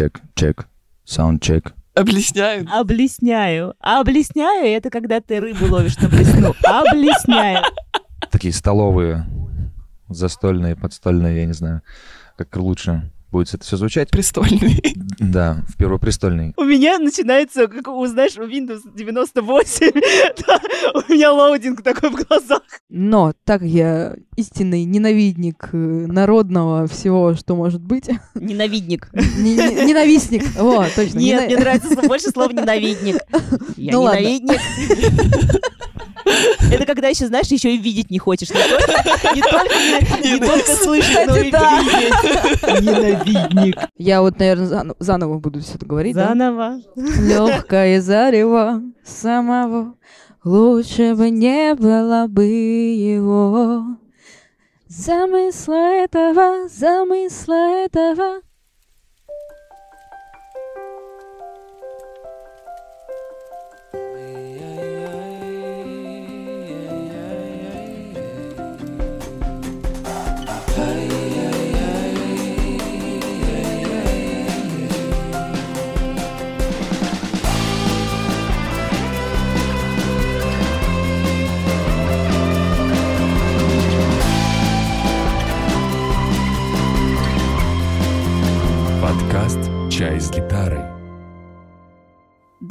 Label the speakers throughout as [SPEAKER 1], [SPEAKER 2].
[SPEAKER 1] check, check, sound check.
[SPEAKER 2] Облесняют.
[SPEAKER 3] Облесняю. Облесняю — это когда ты рыбу ловишь на блесну. Облесняю.
[SPEAKER 1] Такие столовые, застольные, подстольные, я не знаю, как лучше будет это все звучать.
[SPEAKER 2] Престольный.
[SPEAKER 1] Да, в первопрестольный.
[SPEAKER 3] У меня начинается, как у, знаешь, у Windows 98, да, у меня loading такой в глазах.
[SPEAKER 4] Но так как я истинный ненавидник э, народного всего, что может быть.
[SPEAKER 3] Ненавидник.
[SPEAKER 4] Не- не- Ненавистник. Вот, точно.
[SPEAKER 3] Нет, мне нравится больше слова ненавидник. Я
[SPEAKER 4] Ну
[SPEAKER 3] ненавидник. Это когда еще, знаешь, еще и видеть не хочешь. Не только, слышать, но и видеть. Ненавидник.
[SPEAKER 4] Я вот, наверное, заново буду все это говорить.
[SPEAKER 3] Заново.
[SPEAKER 4] Легкое зарево самого лучше бы не было бы его. Замысла этого, замысла этого.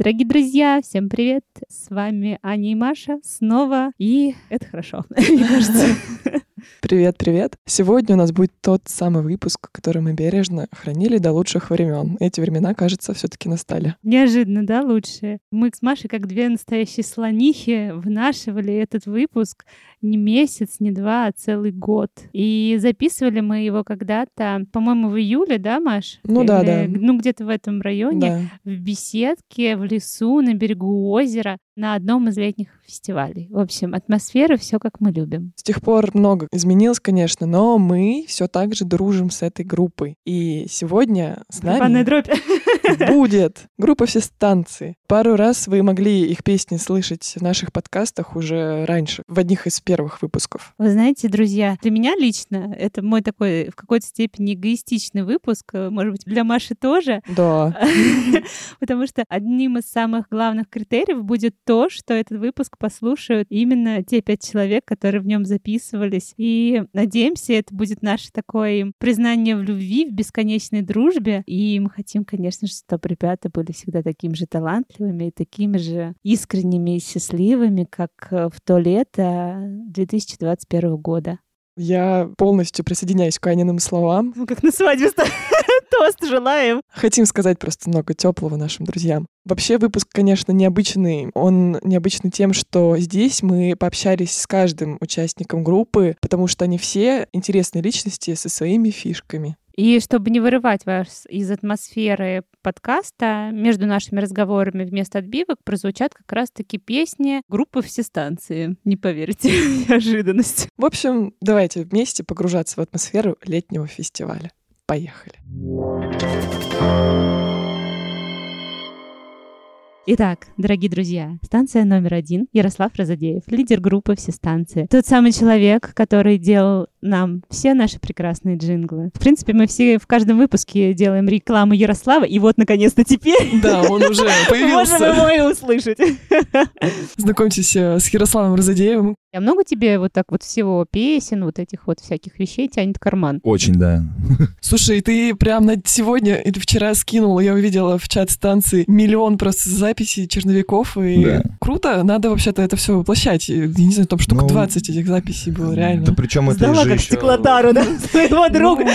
[SPEAKER 5] Дорогие друзья, всем привет! С вами Аня и Маша снова, и это хорошо, мне кажется.
[SPEAKER 2] Привет, привет. Сегодня у нас будет тот самый выпуск, который мы бережно хранили до лучших времен. Эти времена, кажется, все-таки настали.
[SPEAKER 5] Неожиданно, да, лучше? Мы с Машей, как две настоящие слонихи, внашивали этот выпуск не месяц, не два, а целый год. И записывали мы его когда-то, по-моему, в июле, да, Маш?
[SPEAKER 2] Ну да, да.
[SPEAKER 5] Ну, где-то в этом районе.
[SPEAKER 2] Да.
[SPEAKER 5] в беседке, в лесу, на берегу озера, на одном из летних фестивалей. В общем, атмосфера все как мы любим.
[SPEAKER 2] С тех пор много изменилось, конечно, но мы все так же дружим с этой группой. И сегодня с нами
[SPEAKER 5] дробь.
[SPEAKER 2] будет группа «Все станции». Пару раз вы могли их песни слышать в наших подкастах уже раньше, в одних из первых выпусков.
[SPEAKER 5] Вы знаете, друзья, для меня лично это мой такой в какой-то степени эгоистичный выпуск, э, может быть, для Маши тоже,
[SPEAKER 2] Да.
[SPEAKER 5] потому что одним из самых главных критериев будет то, что этот выпуск послушают именно те пять человек, которые в нем записывались. И надеемся, это будет наше такое признание в любви, в бесконечной дружбе. И мы хотим, конечно же, чтобы ребята были всегда такими же талантливыми и такими же искренними и счастливыми, как э, в то лето 2021 года.
[SPEAKER 2] Я полностью присоединяюсь к Аниным словам.
[SPEAKER 3] Ну, как на свадьбе тост желаем.
[SPEAKER 2] Хотим сказать просто много теплого нашим друзьям. Вообще выпуск, конечно, необычный. Он необычный тем, что здесь мы пообщались с каждым участником группы, потому что они все интересные личности со своими фишками.
[SPEAKER 5] И чтобы не вырывать вас из атмосферы подкаста, между нашими разговорами вместо отбивок прозвучат как раз-таки песни группы «Все станции». Не поверите, неожиданность.
[SPEAKER 2] В общем, давайте вместе погружаться в атмосферу летнего фестиваля. Поехали.
[SPEAKER 5] Итак, дорогие друзья, станция номер один Ярослав Разадеев, лидер группы «Все станции». Тот самый человек, который делал нам все наши прекрасные джинглы. В принципе, мы все в каждом выпуске делаем рекламу Ярослава, и вот, наконец-то, теперь
[SPEAKER 2] Да, он уже
[SPEAKER 3] Можем
[SPEAKER 2] появился.
[SPEAKER 3] его и услышать.
[SPEAKER 2] Знакомьтесь э, с Ярославом Разадеевым.
[SPEAKER 5] А много тебе вот так вот всего песен, вот этих вот всяких вещей тянет карман?
[SPEAKER 1] Очень, да.
[SPEAKER 2] Слушай, ты прям на сегодня или вчера скинул, я увидела в чат станции миллион просто записей черновиков, и
[SPEAKER 1] Да.
[SPEAKER 2] круто, надо вообще-то это все воплощать. Я не знаю, там штук
[SPEAKER 1] Ну,
[SPEAKER 2] 20 этих записей было, реально.
[SPEAKER 1] Да причем это
[SPEAKER 3] Сдала
[SPEAKER 1] же
[SPEAKER 3] как
[SPEAKER 1] еще-
[SPEAKER 3] стеклотару, да, своего друга.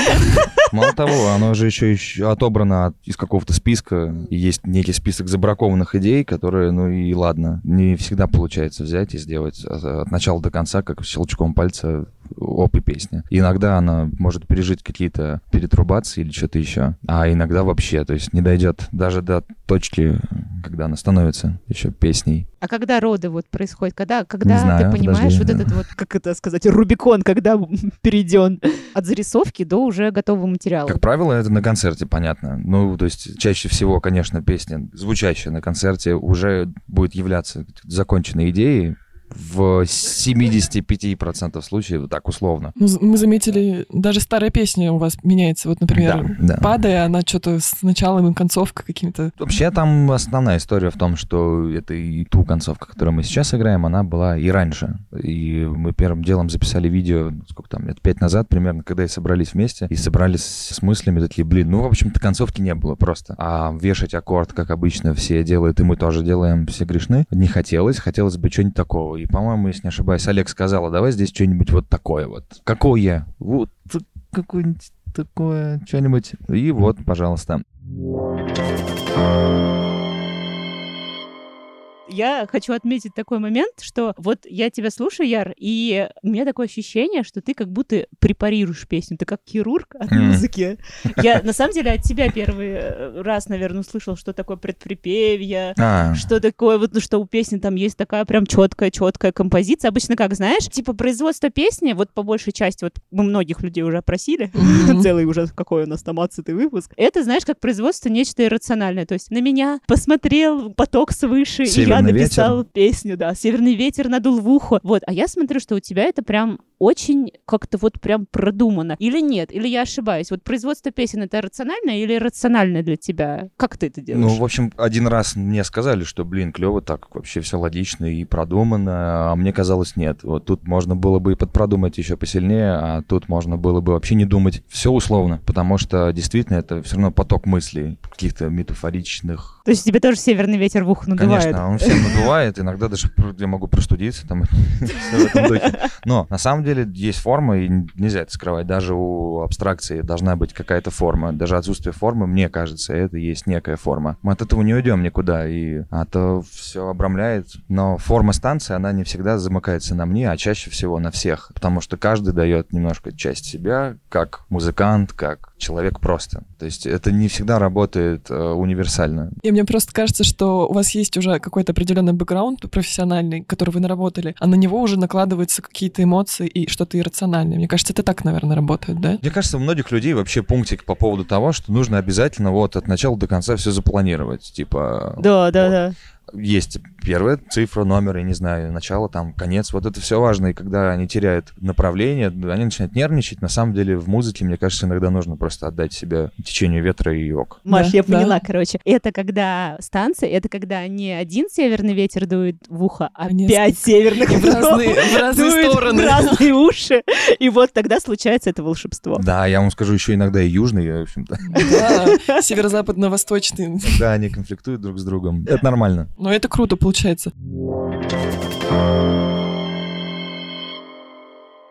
[SPEAKER 1] Мало того, оно же еще, еще отобрано от- из какого-то списка. И есть некий список забракованных идей, которые, ну и ладно, не всегда получается взять и сделать а- от начала до конца, как щелчком пальца оп и песня. Иногда она может пережить какие-то перетрубации или что-то еще, а иногда вообще, то есть не дойдет даже до точки, когда она становится еще песней.
[SPEAKER 5] А когда роды вот происходят? Когда, когда
[SPEAKER 1] знаю,
[SPEAKER 5] ты понимаешь
[SPEAKER 1] подожди.
[SPEAKER 5] вот этот вот,
[SPEAKER 3] Как это сказать, Рубикон, когда перейден.
[SPEAKER 5] от зарисовки до уже готового материала?
[SPEAKER 1] Как правило, это на концерте, понятно. Ну, то есть чаще всего, конечно, песня, звучащая на концерте, уже будет являться законченной идеей, в 75% случаев, так условно.
[SPEAKER 2] Мы заметили, даже старая песня у вас меняется. Вот, например,
[SPEAKER 1] Да, да.
[SPEAKER 2] «Падая», она что-то с началом и концовкой какими-то...
[SPEAKER 1] Вообще там основная история в том, что это и ту концовку, которую мы сейчас играем, она была и раньше. И мы первым делом записали видео, сколько там, лет пять назад примерно, когда и собрались вместе, и собрались с мыслями такие, блин, ну, в общем-то, концовки не было просто. А вешать аккорд, как обычно все делают, и мы тоже делаем, все грешны, не хотелось, хотелось бы чего-нибудь такого. И, по-моему, если не ошибаюсь, Олег сказала, давай здесь что-нибудь вот такое вот. Какое? Вот какое-нибудь такое, что-нибудь. И вот, пожалуйста.
[SPEAKER 5] Я хочу отметить такой момент, что вот я тебя слушаю, Яр, и у меня такое ощущение, что ты как будто препарируешь песню. Ты как хирург от музыки. Я, на самом деле, от тебя первый э, раз, наверное, услышал, что такое предприпевье,
[SPEAKER 1] А,
[SPEAKER 5] что такое, вот, ну, что у песни там есть такая прям четкая, четкая композиция. Обычно, как знаешь, типа производство песни, вот по большей части, вот мы многих людей уже опросили, целый уже какой у нас там 20 выпуск. Это, знаешь, как производство нечто иррациональное. То есть на меня посмотрел поток свыше, и я написал
[SPEAKER 1] ветер.
[SPEAKER 5] песню, да. Северный ветер надул в ухо. Вот, а я смотрю, что у тебя это прям очень как-то вот прям продумано. Или нет? Или я ошибаюсь? Вот производство песен это рациональное или рациональное для тебя? Как ты это делаешь?
[SPEAKER 1] Ну, в общем, один раз мне сказали, что, блин, клево так, вообще все логично и продумано, а мне казалось, нет. Вот тут можно было бы и подпродумать еще посильнее, а тут можно было бы вообще не думать. Все условно, потому что действительно это все равно поток мыслей, каких-то метафоричных.
[SPEAKER 5] То есть тебе тоже северный ветер в ухо надувает?
[SPEAKER 1] Конечно, он всем надувает, иногда даже я могу простудиться, там, всё в этом духе. Но на самом деле есть форма, и нельзя это скрывать. Даже у абстракции должна быть какая-то форма. Даже отсутствие формы, мне кажется, это есть некая форма. Мы от этого не уйдем никуда, и это все обрамляет. Но форма станции, она не всегда замыкается на мне, а чаще всего на всех. Потому что каждый дает немножко часть себя, как музыкант, как человек просто. То есть это не всегда работает э, универсально.
[SPEAKER 2] И мне просто кажется, что у вас есть уже какой-то определенный бэкграунд профессиональный, который вы наработали, а на него уже накладываются какие-то эмоции и что-то иррациональное. Мне кажется, это так, наверное, работает, да?
[SPEAKER 1] Мне кажется, у многих людей вообще пунктик по поводу того, что нужно обязательно вот от начала до конца все запланировать. Типа,
[SPEAKER 5] Да, да,
[SPEAKER 1] Вот.
[SPEAKER 5] да.
[SPEAKER 1] Есть первая цифра, номер, я не знаю, начало, там, конец. Вот это все важно. И когда они теряют направление, они начинают нервничать. На самом деле в музыке, мне кажется, иногда нужно просто отдать себя течению ветра и ок.
[SPEAKER 5] Маш,
[SPEAKER 2] Да,
[SPEAKER 5] я
[SPEAKER 2] да.
[SPEAKER 5] поняла, короче. Это когда станция, это когда не один северный ветер дует в ухо, а
[SPEAKER 2] несколько.
[SPEAKER 5] пять северных
[SPEAKER 2] в разные, в разные
[SPEAKER 5] дует
[SPEAKER 2] стороны.
[SPEAKER 5] в разные уши. И вот тогда случается это волшебство.
[SPEAKER 1] Да, я вам скажу, еще иногда и южный, в общем-то.
[SPEAKER 2] Да, северо-западно-восточный.
[SPEAKER 1] Да, они конфликтуют друг с другом. Это нормально.
[SPEAKER 2] Но это круто получается.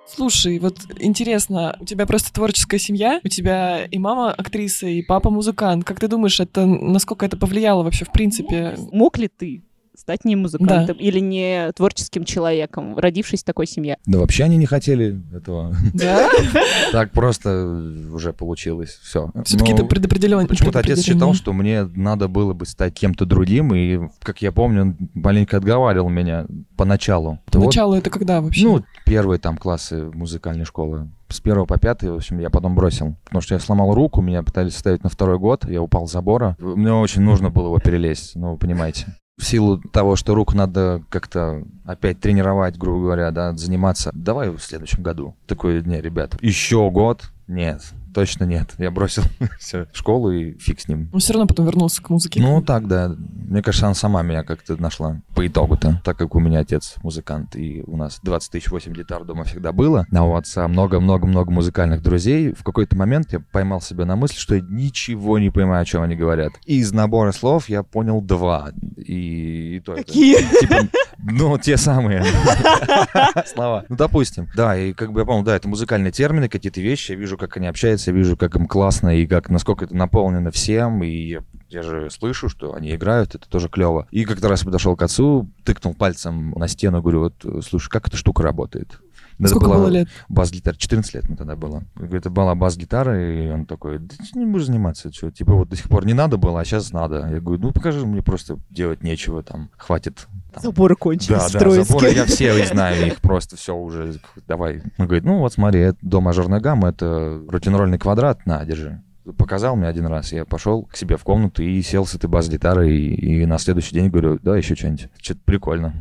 [SPEAKER 2] Слушай, вот интересно, у тебя просто творческая семья, у тебя и мама актриса, и папа музыкант. Как ты думаешь, это насколько это повлияло вообще в принципе?
[SPEAKER 5] Мог ли ты стать не музыкантом или не творческим человеком, родившись в такой семье?
[SPEAKER 1] Да вообще они не хотели этого.
[SPEAKER 2] Да?
[SPEAKER 1] Так просто уже получилось. Все.
[SPEAKER 2] Все-таки это предопределенно.
[SPEAKER 1] Почему-то отец считал, что мне надо было бы стать кем-то другим, и, как я помню, он маленько отговаривал меня поначалу. Вот,
[SPEAKER 2] Начало это когда вообще?
[SPEAKER 1] ну, первые там классы музыкальной школы. С первого по пятый, в общем, я потом бросил. Потому что я сломал руку, меня пытались ставить на второй год, я упал с забора. Мне очень нужно было его перелезть, ну, вы понимаете. В силу того, что руку надо как-то опять тренировать, грубо говоря, да, заниматься. Давай в следующем году. Такой, не, ребята, еще год? Нет, точно нет. Я бросил все, школу и фиг с ним.
[SPEAKER 2] Он все равно потом вернулся к музыке.
[SPEAKER 1] Ну, так, да. Мне кажется, она сама меня как-то нашла по итогу-то. Так как у меня отец музыкант, и у нас 20 тысяч 8 гитар дома всегда было, а у отца много-много-много музыкальных друзей, в какой-то момент я поймал себя на мысли, что я ничего не понимаю, о чем они говорят. И из набора слов я понял два. И, и то это-
[SPEAKER 5] Какие?
[SPEAKER 1] Типа, ну, те самые слова. Ну, допустим. Да, и как бы я понял, да, это музыкальные термины, какие-то вещи, я вижу, как они общаются, я вижу, как им классно, и как, насколько это наполнено всем, и я, же слышу, что они играют, это тоже клево. И как-то раз подошел к отцу, тыкнул пальцем на стену, говорю, вот, слушай, как эта штука работает? Это
[SPEAKER 2] Сколько
[SPEAKER 1] была
[SPEAKER 2] было лет?
[SPEAKER 1] бас-гитара, 14 лет мне тогда было. Это была бас-гитара, и он такой, да ты не будешь заниматься, что, типа вот до сих пор не надо было, а сейчас надо. Я говорю, ну покажи, мне просто делать нечего, там, хватит. там,
[SPEAKER 5] Заборы кончились
[SPEAKER 1] да,
[SPEAKER 5] в
[SPEAKER 1] да, заборы я все знаю, их просто все уже, давай. Он говорит, ну вот смотри, это до мажорной гаммы, это рутин-рольный квадрат, на, держи. Показал мне один раз, я пошел к себе в комнату и сел с этой бас-гитарой, и, и на следующий день говорю, да, еще что-нибудь. Что-то прикольно.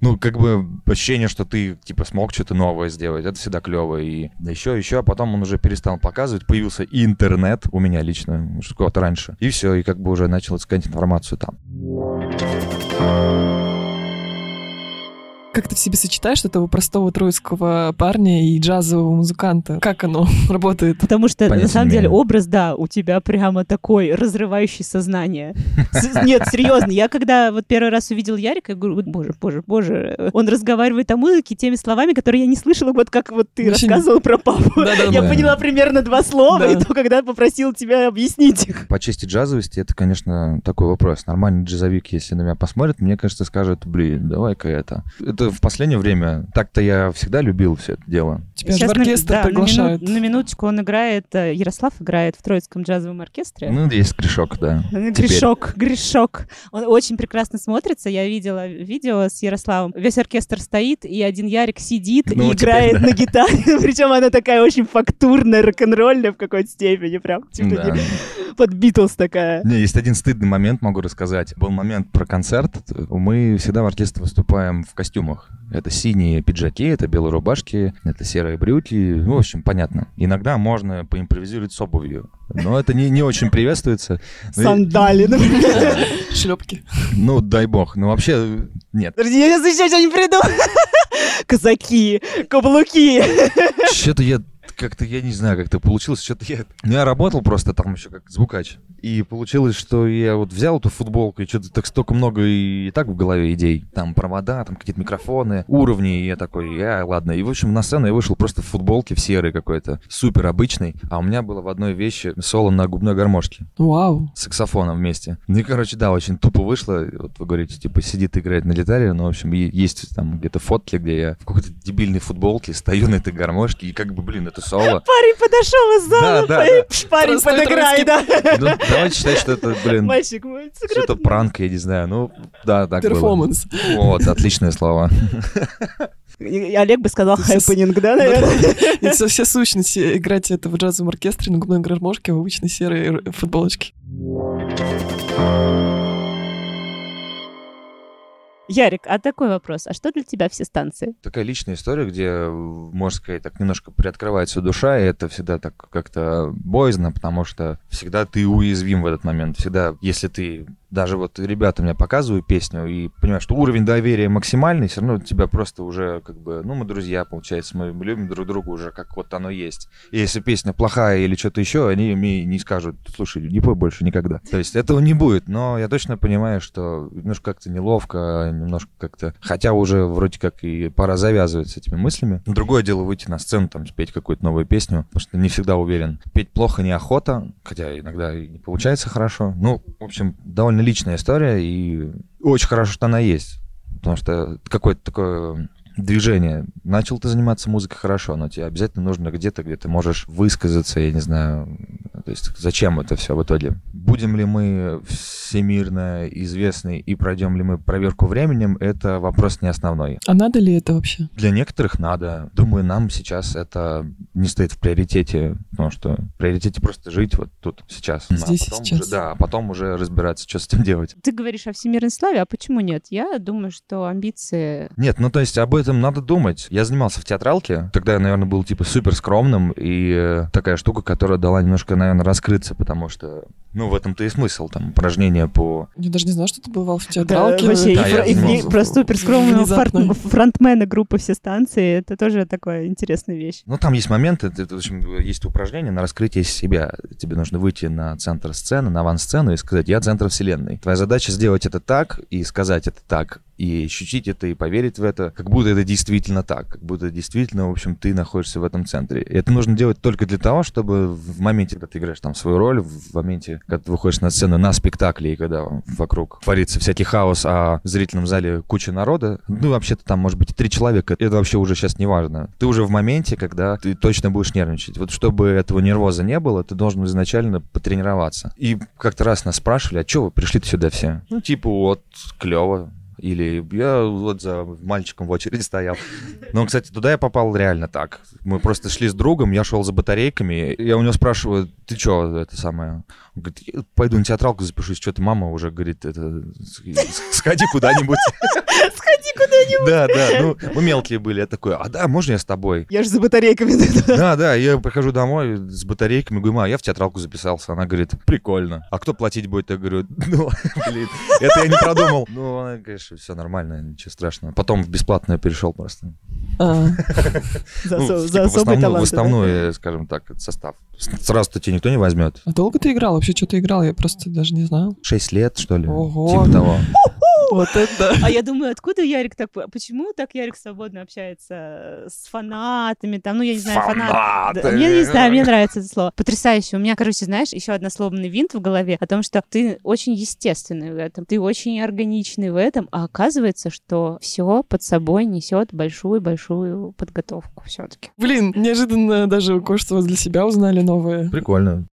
[SPEAKER 1] Ну, как бы ощущение, что ты, типа, смог что-то новое сделать, это всегда клево. И еще, еще, а потом он уже перестал показывать, появился интернет у меня лично, что то раньше. И все, и как бы уже начал искать информацию там.
[SPEAKER 2] Как ты в себе сочетаешь этого простого троицкого парня и джазового музыканта? Как оно работает?
[SPEAKER 5] Потому что,
[SPEAKER 1] Понятия
[SPEAKER 5] на самом деле, образ, да, у тебя прямо такой, разрывающий сознание. Нет, серьезно, я когда вот первый раз увидел Ярика, я говорю, боже, боже, боже, он разговаривает о музыке теми словами, которые я не слышала, вот как вот ты
[SPEAKER 2] Очень-
[SPEAKER 5] рассказывал про папу.
[SPEAKER 2] Да-да-да.
[SPEAKER 5] Я поняла примерно два слова,
[SPEAKER 2] Да.
[SPEAKER 5] и то, когда попросил тебя объяснить их.
[SPEAKER 1] По части джазовости, это, конечно, такой вопрос. Нормальный джазовик, если на меня посмотрит, мне кажется, скажет, блин, давай-ка это. Это в последнее время, так-то я всегда любил все это дело.
[SPEAKER 2] Тебя же в
[SPEAKER 5] Сейчас на-
[SPEAKER 2] оркестр
[SPEAKER 5] да, на мину-
[SPEAKER 2] приглашают.
[SPEAKER 5] На минуточку он играет, э, Ярослав играет в Троицком джазовом оркестре.
[SPEAKER 1] Ну, есть грешок, да. Теперь.
[SPEAKER 5] Грешок, грешок. Он очень прекрасно смотрится. Я видела видео с Ярославом. Весь оркестр стоит, и один Ярик сидит
[SPEAKER 1] Ну,
[SPEAKER 5] и
[SPEAKER 1] теперь
[SPEAKER 5] играет
[SPEAKER 1] да.
[SPEAKER 5] на гитаре. Причем она такая очень фактурная, рок-н-ролльная в какой-то степени. Прям типа
[SPEAKER 1] Да.
[SPEAKER 5] не- под Битлз такая.
[SPEAKER 1] Не, есть один стыдный момент, могу рассказать. Был момент про концерт. Мы всегда в оркестре выступаем в костюмах. Это синие пиджаки, это белые рубашки, это серые брюки. Ну, в общем, понятно. Иногда можно поимпровизировать с обувью. Но это не, не очень приветствуется. Ну,
[SPEAKER 5] Сандали. например.
[SPEAKER 2] Шлепки.
[SPEAKER 1] Ну, дай бог. Ну, вообще, нет.
[SPEAKER 5] Подожди, я сейчас еще что-нибудь придумаю. Казаки, каблуки.
[SPEAKER 1] Что-то я как-то, я не знаю, как это получилось. Что-то я... Ну, я работал просто там еще как звукач. И получилось, что я вот взял эту футболку, и что-то так столько много и, и так в голове идей. Там провода, там какие-то микрофоны, уровни. И я такой, я, ладно. И, в общем, на сцену я вышел просто в футболке, в серой какой-то, супер обычный. А у меня было в одной вещи соло на губной гармошке
[SPEAKER 2] Вау.
[SPEAKER 1] с саксофоном вместе. Ну и, короче, да, очень тупо вышло. Вот вы говорите, типа, сидит, играет на гитаре. Ну, в общем, есть там где-то фотки, где я в какой-то дебильной футболке стою на этой гармошке, и как бы, блин, это соло.
[SPEAKER 5] Парень подошел из зала.
[SPEAKER 1] Да, да,
[SPEAKER 5] пш, Парень подыграй, да.
[SPEAKER 1] Ну, давайте считать, что это, блин,
[SPEAKER 5] Мальчик мой,
[SPEAKER 1] что-то пранк, я не знаю. Ну, да, так было.
[SPEAKER 2] Перформанс.
[SPEAKER 1] Вот, отличные слова.
[SPEAKER 5] И Олег бы сказал
[SPEAKER 2] Это с-
[SPEAKER 5] хэппенинг, да, наверное?
[SPEAKER 2] И все, все сущности играть это в джазовом оркестре на губной гармошке в обычной серой футболочке.
[SPEAKER 5] Ярик, а такой вопрос. А что для тебя все станции?
[SPEAKER 1] Такая личная история, где, можно сказать, так немножко приоткрывается душа, и это всегда так как-то боязно, потому что всегда ты уязвим в этот момент. Всегда, если ты даже вот ребятам я показываю песню и понимаю, что уровень доверия максимальный, все равно тебя просто уже как бы, ну, мы друзья, получается, мы любим друг друга уже, как вот оно есть. И если песня плохая или что-то еще, они мне не скажут, слушай, не пой больше никогда. То есть этого не будет, но я точно понимаю, что немножко как-то неловко, немножко как-то, хотя уже вроде как и пора завязывать с этими мыслями. Другое дело выйти на сцену, там, спеть какую-то новую песню, потому что не всегда уверен. Петь плохо неохота, хотя иногда и не получается хорошо. Ну, в общем, довольно личная история, и очень хорошо, что она есть. Потому что какое-то такое движение. Начал ты заниматься музыкой хорошо, но тебе обязательно нужно где-то, где ты можешь высказаться, я не знаю, то есть зачем это все в итоге. Будем ли мы всемирно известны и пройдем ли мы проверку временем, это вопрос не основной.
[SPEAKER 2] А надо ли это вообще?
[SPEAKER 1] Для некоторых надо. Думаю, нам сейчас это не стоит в приоритете, потому что в приоритете просто жить вот тут сейчас. А
[SPEAKER 2] Здесь и
[SPEAKER 1] потом
[SPEAKER 2] сейчас.
[SPEAKER 1] уже- да, а потом уже разбираться, что с этим делать.
[SPEAKER 5] Ты говоришь о всемирной славе, а почему нет? Я думаю, что амбиции...
[SPEAKER 1] Нет, ну то есть об этом надо думать. Я занимался в театралке, тогда я, наверное, был типа супер скромным, и э, такая штука, которая дала немножко, наверное, раскрыться, потому что, ну, в этом-то и смысл, там, упражнения по...
[SPEAKER 2] Я даже не знаю, что ты бывал в
[SPEAKER 5] Да,
[SPEAKER 2] театралке.
[SPEAKER 5] вообще,
[SPEAKER 1] Да,
[SPEAKER 5] и
[SPEAKER 1] я
[SPEAKER 5] и вне- про супер скромного
[SPEAKER 2] Внезапно.
[SPEAKER 5] фронтмена группы «Все станции» это тоже такая интересная вещь.
[SPEAKER 1] Ну, там есть моменты, это, в общем, есть упражнения на раскрытие себя. Тебе нужно выйти на центр сцены, на авансцену и сказать, я центр вселенной. Твоя задача сделать это так и сказать это так, и ощутить это, и поверить в это, как будто это действительно так, как будто действительно, в общем, ты находишься в этом центре. И это нужно делать только для того, чтобы в моменте, когда ты играешь там свою роль, в моменте, когда ты выходишь на сцену на спектакле, и когда вокруг творится всякий хаос, а в зрительном зале куча народа, ну, вообще-то там может быть три человека, это вообще уже сейчас не важно. Ты уже в моменте, когда ты точно будешь нервничать. Вот чтобы этого нервоза не было, ты должен изначально потренироваться. И как-то раз нас спрашивали, а что вы пришли-то сюда все? Ну, типа, вот, клево, или я вот за мальчиком в очереди стоял. Но, кстати, туда я попал реально так. Мы просто шли с другом, я шел за батарейками. Я у него спрашиваю, ты что, это самое? Он говорит, «Я пойду на театралку запишусь. Что-то мама уже говорит, это, сходи куда-нибудь.
[SPEAKER 5] Куда-нибудь.
[SPEAKER 6] Да, да, ну, мы мелкие были. Я такой, а да, можно я с тобой?
[SPEAKER 5] Я же за батарейками.
[SPEAKER 6] Да, да, я прихожу домой с батарейками, говорю, ма, я в театралку записался. Она говорит, прикольно. А кто платить будет? Я говорю, ну, блин, это я не продумал. Ну, она, конечно, все нормально, ничего страшного. Потом в бесплатное перешел просто.
[SPEAKER 2] А,
[SPEAKER 5] За
[SPEAKER 6] Ну, типа,
[SPEAKER 5] за
[SPEAKER 6] в
[SPEAKER 5] особый
[SPEAKER 6] основную- В
[SPEAKER 5] талант.
[SPEAKER 6] основной, скажем так, состав. Сразу-то тебя никто не возьмет.
[SPEAKER 2] а долго ты играл? Вообще что ты играл? Я просто даже не знал.
[SPEAKER 6] Шесть лет, что ли?
[SPEAKER 2] Ого.
[SPEAKER 6] Типа того.
[SPEAKER 2] Вот это.
[SPEAKER 5] А я думаю, откуда Ярик так... Почему так Ярик свободно общается с фанатами? Там, ну, я не знаю, фанат... Да,
[SPEAKER 6] Фанаты.
[SPEAKER 5] Мне не знаю, мне нравится это слово. Потрясающе. У меня, короче, знаешь, еще однословный винт в голове о том, что ты очень естественный в этом, ты очень органичный в этом, а оказывается, что все под собой несет большую-большую подготовку все-таки.
[SPEAKER 2] Блин, неожиданно даже кое-что для себя узнали новое.
[SPEAKER 6] Прикольно.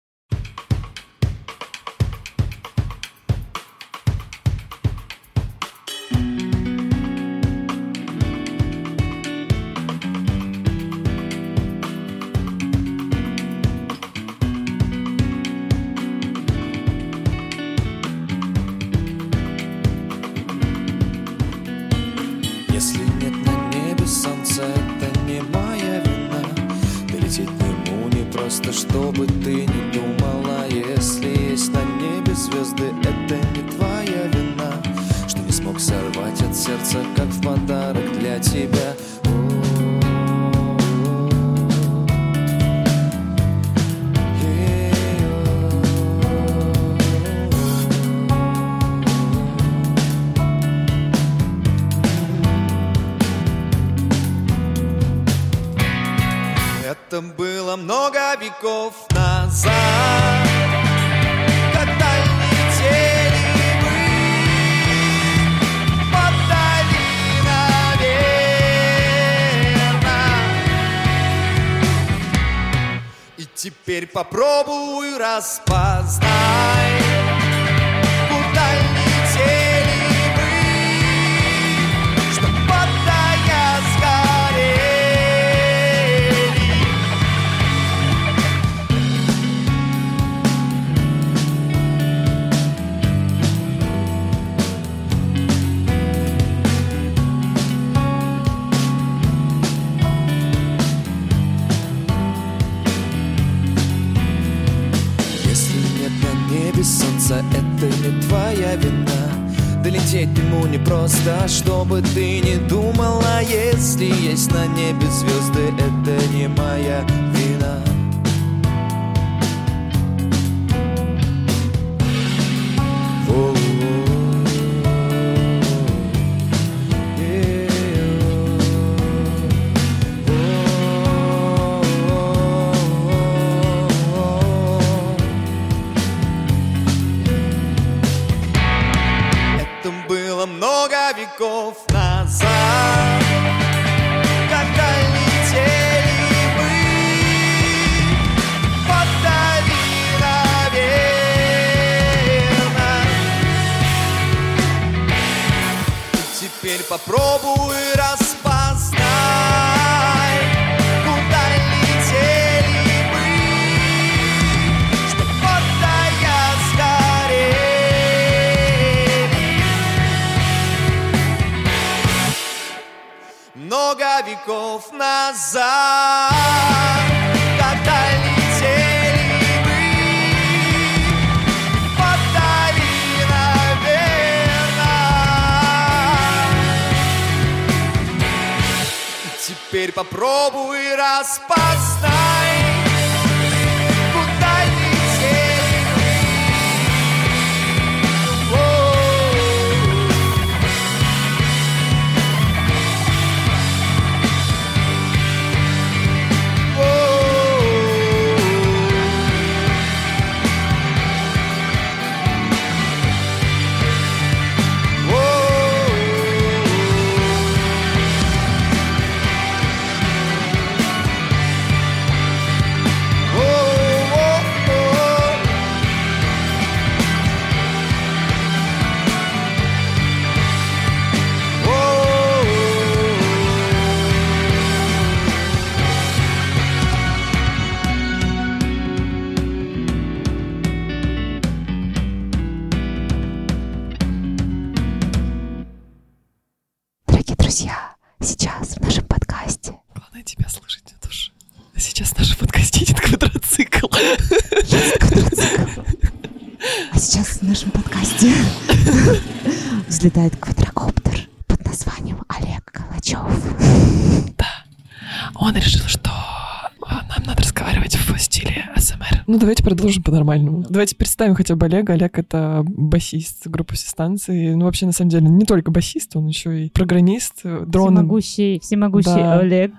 [SPEAKER 2] Давайте продолжим по-нормальному. Давайте представим хотя бы Олега. Олег — это басист группы все станции. Ну, вообще, на самом деле, не только басист, он еще и программист, э, дроны.
[SPEAKER 5] Всемогущий, всемогущий
[SPEAKER 2] Да.
[SPEAKER 5] Олег.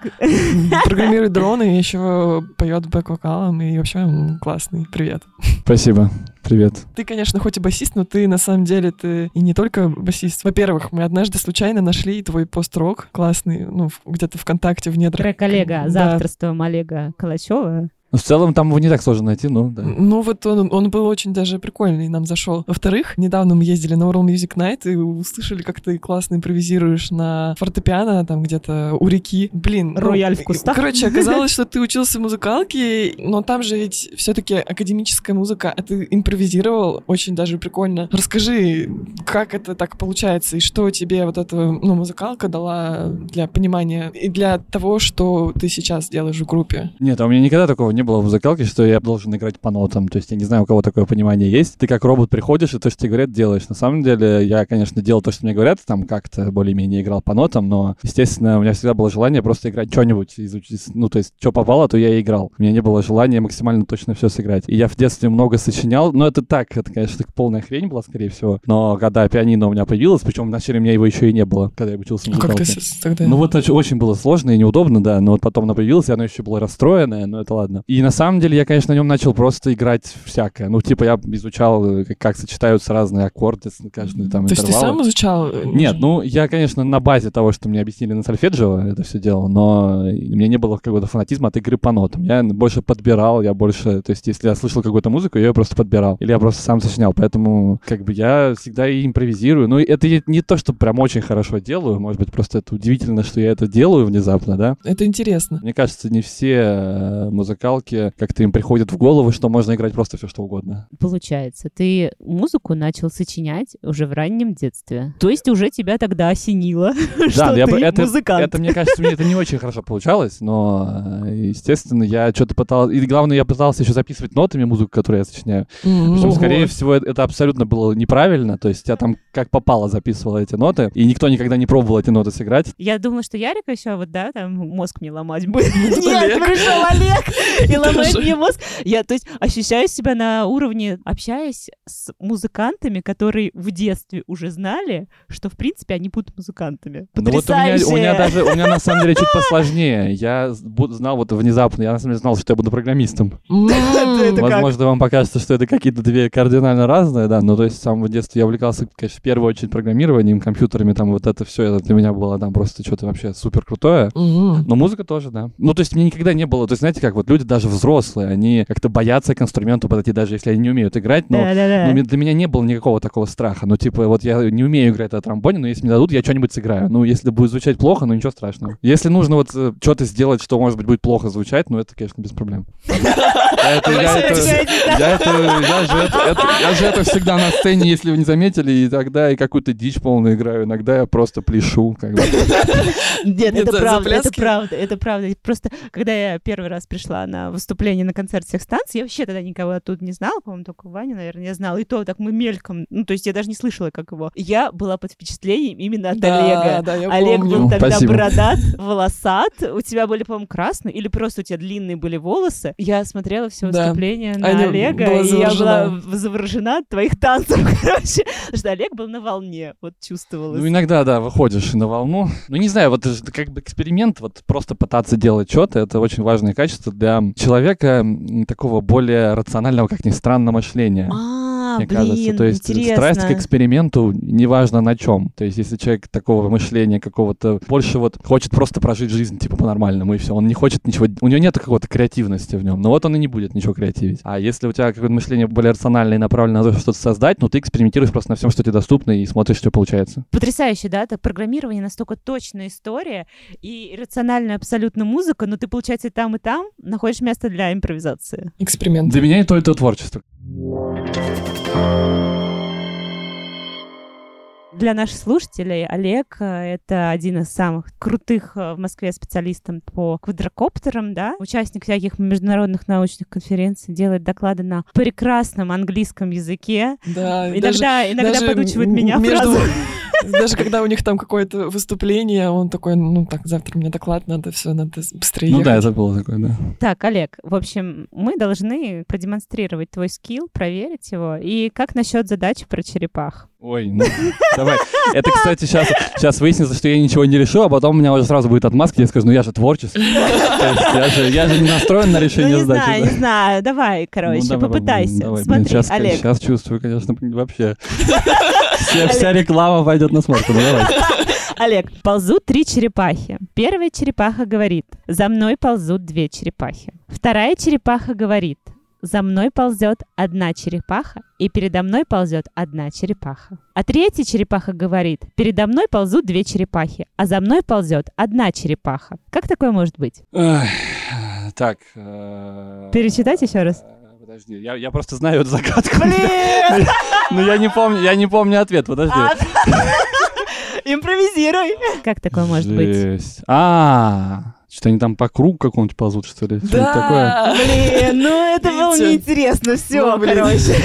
[SPEAKER 2] Программирует дроны и еще поет бэк-вокалом. И вообще он классный. Привет.
[SPEAKER 7] Спасибо. Привет.
[SPEAKER 2] Ты, конечно, хоть и басист, но ты на самом деле ты и не только басист. Во-первых, мы однажды случайно нашли твой пост-рок классный, ну, в- где-то ВКонтакте в недрах.
[SPEAKER 5] Трек Олега за
[SPEAKER 2] Да.
[SPEAKER 5] авторством Олега Калачева.
[SPEAKER 7] Ну, в целом там его не так сложно найти, ну, да.
[SPEAKER 2] Ну вот он, он был очень даже прикольный, нам зашел. Во-вторых, недавно мы ездили на World Music Night и услышали, как ты классно импровизируешь на фортепиано, там где-то у реки. Блин. ну,
[SPEAKER 5] Рояль в кустах.
[SPEAKER 2] Короче, оказалось, что ты учился в музыкалке, но там же ведь все-таки академическая музыка, а ты импровизировал очень даже прикольно. Расскажи, как это так получается, и что тебе вот эта ну, музыкалка дала для понимания и для того, что ты сейчас делаешь в группе?
[SPEAKER 7] Нет, а у меня никогда такого не было в музыкалке, что я должен играть по нотам. То есть я не знаю, у кого такое понимание есть. Ты как робот приходишь, и то, что тебе говорят, делаешь. На самом деле, я, конечно, делал то, что мне говорят, там как-то более-менее играл по нотам, но, естественно, у меня всегда было желание просто играть что-нибудь, изучить, ну, то есть, что попало, то я и играл. У меня не было желания максимально точно все сыграть. И я в детстве много сочинял, но это так, это, конечно, полная хрень была, скорее всего. Но когда пианино у меня появилось, причем вначале у меня его еще и не было, когда я учился в
[SPEAKER 2] А
[SPEAKER 7] музыкалке.
[SPEAKER 2] с- тогда?
[SPEAKER 7] Ну вот оч- очень было сложно и неудобно, да, но вот потом оно появилось, и оно еще было расстроенное, но это ладно. И на самом деле я, конечно, на нем начал просто играть всякое. Ну, типа я изучал, э, как, как сочетаются разные аккорды, каждый там
[SPEAKER 2] То есть ты сам изучал? э,
[SPEAKER 7] Нет, ну, я, конечно, на базе того, что мне объяснили на сольфеджио, это все делал, но у меня не было какого-то фанатизма от игры по нотам. Я больше подбирал, я больше... То есть, если я слышал какую-то музыку, я ее просто подбирал. Или я просто сам сочинял. Поэтому, как бы, я всегда и импровизирую. Ну, это не то, что прям очень хорошо делаю. Может быть, просто это удивительно, что я это делаю внезапно, да?
[SPEAKER 2] Это интересно.
[SPEAKER 7] Мне кажется, не все э, музыкалки как-то им приходят в голову, что можно играть просто все что угодно.
[SPEAKER 5] Получается, ты музыку начал сочинять уже в раннем детстве. То есть уже тебя тогда осенило, что
[SPEAKER 7] бы-
[SPEAKER 5] ты
[SPEAKER 7] это,
[SPEAKER 5] музыкант.
[SPEAKER 7] это, мне кажется, мне это не очень хорошо получалось, но, э, естественно, я что-то пытался... И главное, я пытался еще записывать нотами музыку, которую я сочиняю. Причем, скорее всего, это абсолютно было неправильно. То есть я там как попало записывал эти ноты, и никто никогда не пробовал эти ноты сыграть.
[SPEAKER 5] Я думала, что Ярик еще вот, да, там мозг мне ломать будет. Нет, пришел Олег и ломает мне мозг. Я, то есть, ощущаю себя на уровне, общаясь с музыкантами, которые в детстве уже знали, что, в принципе, они будут музыкантами.
[SPEAKER 7] Ну вот у меня, у меня даже, у меня на самом деле чуть посложнее. Я знал вот внезапно, я на самом деле знал, что я буду программистом. Возможно, вам покажется, что это какие-то две кардинально разные, да, но то есть с самого детства я увлекался, конечно, в первую очередь программированием, компьютерами, там вот это все, это для меня было там просто что-то вообще супер крутое. Но музыка тоже, да. Ну, то есть мне никогда не было, то есть знаете, как вот люди даже взрослые, они как-то боятся к инструменту подойти, даже если они не умеют играть, но ми- для меня не было никакого такого страха. Ну, типа, вот я не умею играть на тромбоне, но если мне дадут, я что-нибудь сыграю. Ну, если будет звучать плохо, ну ничего страшного. Если нужно вот э, что-то сделать, что, может быть, будет плохо звучать, ну, это, конечно, без проблем. Я же это- всегда на сцене, если вы не заметили, и тогда и какую-то дичь полную играю, иногда я просто пляшу. как бы.
[SPEAKER 5] Нет, это правда, это правда, это правда. Просто когда я первый раз пришла на выступление на концерт всех станций, я вообще тогда никого тут не знала, по-моему, только Ваню, наверное, я знала. И то так мы мельком, ну, то есть я даже не слышала, как его. Я была под впечатлением именно от
[SPEAKER 2] Да,
[SPEAKER 5] Олега.
[SPEAKER 2] да, я
[SPEAKER 5] Олег
[SPEAKER 2] помню.
[SPEAKER 5] был тогда
[SPEAKER 7] Спасибо.
[SPEAKER 5] бородат, волосат, у тебя были, по-моему, красные, или просто у тебя длинные были волосы. Я смотрела все
[SPEAKER 2] Да.
[SPEAKER 5] выступление на
[SPEAKER 2] Аня
[SPEAKER 5] Олега, и я была
[SPEAKER 2] заворожена.
[SPEAKER 5] от твоих танцев, короче. Потому что Олег был на волне, вот чувствовалось.
[SPEAKER 7] Ну, иногда, да, выходишь на волну. Ну, не знаю, вот это как бы эксперимент, вот просто пытаться делать что-то, это очень важное качество для человека такого более рационального, как ни странно, мышления.
[SPEAKER 5] А,
[SPEAKER 7] мне
[SPEAKER 5] блин,
[SPEAKER 7] кажется. То есть
[SPEAKER 5] интересно.
[SPEAKER 7] страсть к эксперименту, неважно на чем. То есть если человек такого мышления какого-то больше вот хочет просто прожить жизнь типа по-нормальному и все, он не хочет ничего, у него нет какого-то креативности в нем, но вот он и не будет ничего креативить. А если у тебя какое-то мышление более рациональное и направлено на то, чтобы что-то создать, ну ты экспериментируешь просто на всем, что тебе доступно и смотришь, что получается.
[SPEAKER 5] Потрясающе, да? Это программирование настолько точная история и рациональная абсолютно музыка, но ты, получается, и там, и там находишь место для импровизации.
[SPEAKER 2] Эксперимент.
[SPEAKER 7] Для меня и то, и то творчество.
[SPEAKER 5] Для наших слушателей Олег э, — это один из самых крутых э, в Москве специалистов по квадрокоптерам, да, участник всяких международных научных конференций, делает доклады на прекрасном английском языке.
[SPEAKER 2] Да,
[SPEAKER 5] Иногда, иногда
[SPEAKER 2] даже
[SPEAKER 5] подучивает меня
[SPEAKER 2] между-. Даже когда у них там какое-то выступление, он такой, ну так, завтра мне доклад надо, все, надо быстрее
[SPEAKER 7] Ну да,
[SPEAKER 2] ехать.
[SPEAKER 7] это было такое, да.
[SPEAKER 5] Так, Олег, в общем, мы должны продемонстрировать твой скилл, проверить его. И как насчет задачи про черепах?
[SPEAKER 7] Ой, ну давай. Это, кстати, сейчас, сейчас выяснится, что я ничего не решу, а потом у меня уже сразу будет отмазка, я скажу, ну я же творческий. Я же, я же не настроен на
[SPEAKER 5] Ну,
[SPEAKER 7] решение
[SPEAKER 5] не
[SPEAKER 7] задачи.
[SPEAKER 5] знаю,
[SPEAKER 7] да.
[SPEAKER 5] не знаю. Давай, короче,
[SPEAKER 7] Ну, давай
[SPEAKER 5] попытайся.
[SPEAKER 7] давай. Блин,
[SPEAKER 5] Смотри,
[SPEAKER 7] сейчас,
[SPEAKER 5] Олег.
[SPEAKER 7] сейчас чувствую, конечно, вообще. Вся, вся реклама пойдет на смарку. Ну давай.
[SPEAKER 5] Олег, ползут три черепахи. Первая черепаха говорит, за мной ползут две черепахи. Вторая черепаха говорит, за мной ползет одна черепаха, и передо мной ползет одна черепаха. А третья черепаха говорит, передо мной ползут две черепахи, а за мной ползет одна черепаха. Как такое может быть?
[SPEAKER 7] Так. э,
[SPEAKER 5] Перечитать еще раз?
[SPEAKER 7] э, Подожди, я, я просто знаю эту загадку.
[SPEAKER 5] Блин!
[SPEAKER 7] Но я не помню, я не помню ответ, подожди.
[SPEAKER 5] А, Импровизируй! Как такое может быть?
[SPEAKER 7] А, что они там по кругу какому-нибудь ползут, что ли? Что-нибудь такое?
[SPEAKER 2] Да!
[SPEAKER 5] Блин, ну это было неинтересно. Все,
[SPEAKER 2] Ну,
[SPEAKER 5] короче.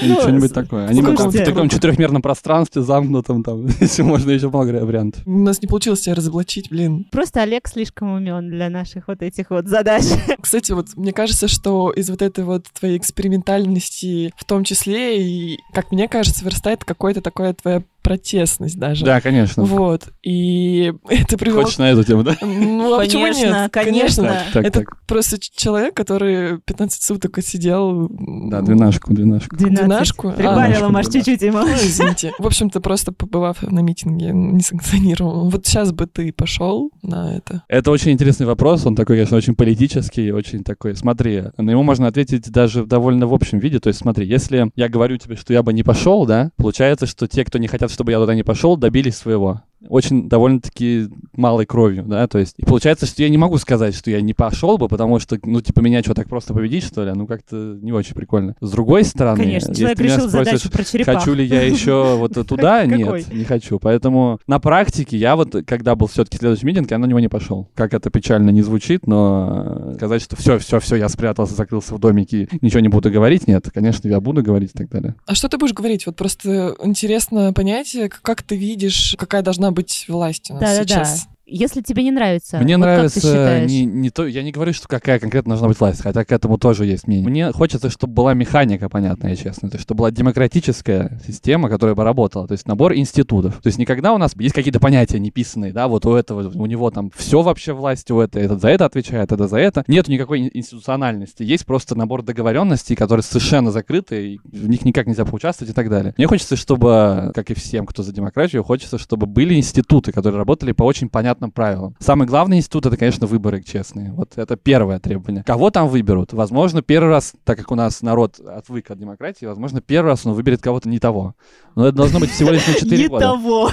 [SPEAKER 7] Или
[SPEAKER 5] Ну,
[SPEAKER 7] что-нибудь такое. Они в таком четырехмерном пространстве замкнутом там, если можно еще много вариантов.
[SPEAKER 2] У нас не получилось тебя разоблачить, блин.
[SPEAKER 5] Просто Олег слишком умен для наших вот этих вот задач.
[SPEAKER 2] Кстати, вот мне кажется, что из вот этой вот твоей экспериментальности в том числе, и, как мне кажется, вырастает какая-то такая твоя протестность даже.
[SPEAKER 7] Да, конечно.
[SPEAKER 2] Вот. И это привело...
[SPEAKER 7] Хочешь на эту тему, да?
[SPEAKER 2] Ну, а почему
[SPEAKER 5] Конечно,
[SPEAKER 2] нет?
[SPEAKER 5] конечно.
[SPEAKER 7] Так, так,
[SPEAKER 2] Это
[SPEAKER 7] так.
[SPEAKER 2] просто человек, который 15 суток отсидел...
[SPEAKER 7] Да, двенашку, двенашку.
[SPEAKER 2] Двенашку?
[SPEAKER 5] Прибавила,
[SPEAKER 7] А,
[SPEAKER 5] Маш,
[SPEAKER 7] двенашку.
[SPEAKER 5] чуть-чуть ему.
[SPEAKER 2] Ну, извините. В общем-то, просто побывав на митинге, не санкционировал. Вот сейчас бы ты пошел на это.
[SPEAKER 7] Это очень интересный вопрос, он такой, конечно, очень политический, очень такой, смотри, на него можно ответить даже довольно в общем виде, то есть смотри, если я говорю тебе, что я бы не пошел, да, получается, что те, кто не хотят, чтобы я туда не пошел, добились своего. Очень довольно-таки малой кровью, да, то есть, и получается, что я не могу сказать, что я не пошел бы, потому что, ну, типа, меня что, так просто победить, что ли, ну, как-то не очень прикольно. С другой стороны,
[SPEAKER 5] Конечно,
[SPEAKER 7] если
[SPEAKER 5] человек
[SPEAKER 7] ты меня
[SPEAKER 5] решил
[SPEAKER 7] спросишь,
[SPEAKER 5] задачу про черепах.
[SPEAKER 7] Хочу ли я еще вот туда? Нет, не хочу. Поэтому на практике я вот, когда был все-таки следующий митинг, я на него не пошел. Как это печально не звучит, но сказать, что все, все, все, я спрятался, закрылся в домике, ничего не буду говорить, нет, конечно, я буду говорить и так далее.
[SPEAKER 2] А что ты будешь говорить? Вот просто интересно понять, как ты видишь, какая должна быть власть у нас
[SPEAKER 5] Да-да-да.
[SPEAKER 2] сейчас.
[SPEAKER 5] Если тебе не нравится,
[SPEAKER 7] Мне
[SPEAKER 5] вот как ты
[SPEAKER 7] нравится
[SPEAKER 5] считаешь?
[SPEAKER 7] не, не то, я не говорю, что какая конкретно должна быть власть, хотя к этому тоже есть мнение. Мне хочется, чтобы была механика, понятная, честно, то есть чтобы была демократическая система, которая бы работала, то есть набор институтов. То есть никогда у нас есть какие-то понятия неписанные, да, вот у этого, у него там все вообще власть, у этого, этот за это отвечает, это за это. Нет никакой ин- институциональности, есть просто набор договоренностей, которые совершенно закрыты, и в них никак нельзя поучаствовать и так далее. Мне хочется, чтобы, как и всем, кто за демократию, хочется, чтобы были институты, которые работали по очень понятным правилам. Самый главный институт — это, конечно, выборы честные. Вот это первое требование. Кого там выберут? Возможно, первый раз, так как у нас народ отвык от демократии, возможно, первый раз он выберет кого-то не того. Но это должно быть всего лишь на 4
[SPEAKER 5] Не
[SPEAKER 7] года.
[SPEAKER 5] того.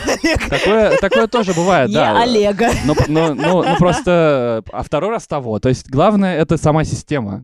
[SPEAKER 7] Такое, такое тоже бывает,
[SPEAKER 5] Не
[SPEAKER 7] да.
[SPEAKER 5] Олега.
[SPEAKER 7] Но, но просто... А второй раз того. То есть главное — это сама система.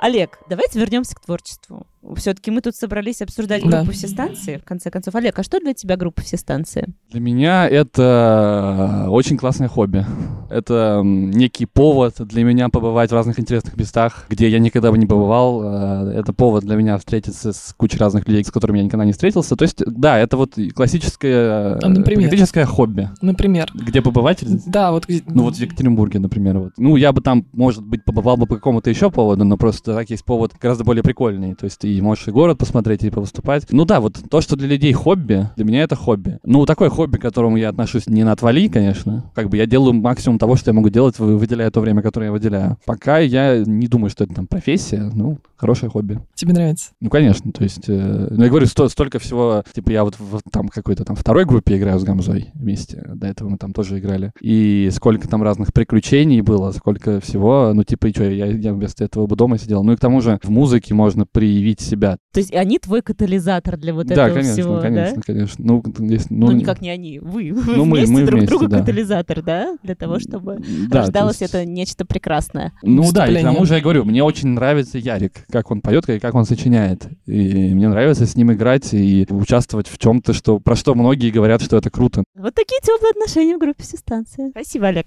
[SPEAKER 5] Олег, давайте вернемся к творчеству. Все-таки мы тут собрались обсуждать
[SPEAKER 2] Да.
[SPEAKER 5] группу все станции, в конце концов. Олег, а что для тебя группа все станции?
[SPEAKER 7] Для меня это очень классное хобби. Это некий повод для меня побывать в разных интересных местах, где я никогда бы не побывал. Э, Это повод для меня встретиться с кучей разных людей, с которыми я никогда не встретился. То есть, да, это вот классическое,
[SPEAKER 2] А, например?
[SPEAKER 7] практическое хобби.
[SPEAKER 2] Например.
[SPEAKER 7] Где побывать?
[SPEAKER 2] Да, вот где-
[SPEAKER 7] Ну вот в Екатеринбурге, например. Вот. Ну, я бы там, может быть, побывал бы по какому-то еще поводу, но просто так есть повод гораздо более прикольный. То есть и можешь и город посмотреть, и повыступать. Ну да, вот то, что для людей хобби, для меня это хобби. Ну, такое хобби, к которому я отношусь не на отвали, конечно. Как бы я делаю максимум того, что я могу делать, вы- выделяя то время, которое я выделяю. Пока я не думаю, что это там профессия, ну, хорошее хобби.
[SPEAKER 2] тебе нравится.
[SPEAKER 7] Ну, конечно, то есть, э, ну, я говорю, сто- столько всего, типа, я вот в там какой-то там второй группе играю с Гамзой вместе, до этого мы там тоже играли, и сколько там разных приключений было, сколько всего, ну, типа, и что, я, я вместо этого бы дома сидел, ну, и к тому же в музыке можно проявить проявить себя.
[SPEAKER 3] То есть они твой катализатор для вот
[SPEAKER 7] да,
[SPEAKER 3] этого
[SPEAKER 7] конечно,
[SPEAKER 3] всего,
[SPEAKER 7] конечно,
[SPEAKER 3] да?
[SPEAKER 7] конечно. Ну, здесь,
[SPEAKER 3] Ну,
[SPEAKER 7] ну,
[SPEAKER 3] никак не они, вы. Вы
[SPEAKER 7] Ну, мы-
[SPEAKER 3] вместе
[SPEAKER 7] мы
[SPEAKER 3] друг
[SPEAKER 7] вместе,
[SPEAKER 3] другу
[SPEAKER 7] да.
[SPEAKER 3] катализатор, да? Для того, чтобы
[SPEAKER 7] да, то
[SPEAKER 3] рождалось
[SPEAKER 7] есть-
[SPEAKER 3] это нечто прекрасное.
[SPEAKER 7] Ну да, и к тому же я говорю, мне очень нравится Ярик, как он поет и как он сочиняет. И мне нравится с ним играть и участвовать в чем-то, что, про что многие говорят, что это круто.
[SPEAKER 3] Вот такие теплые отношения в группе «Всестанция». Спасибо, Олег.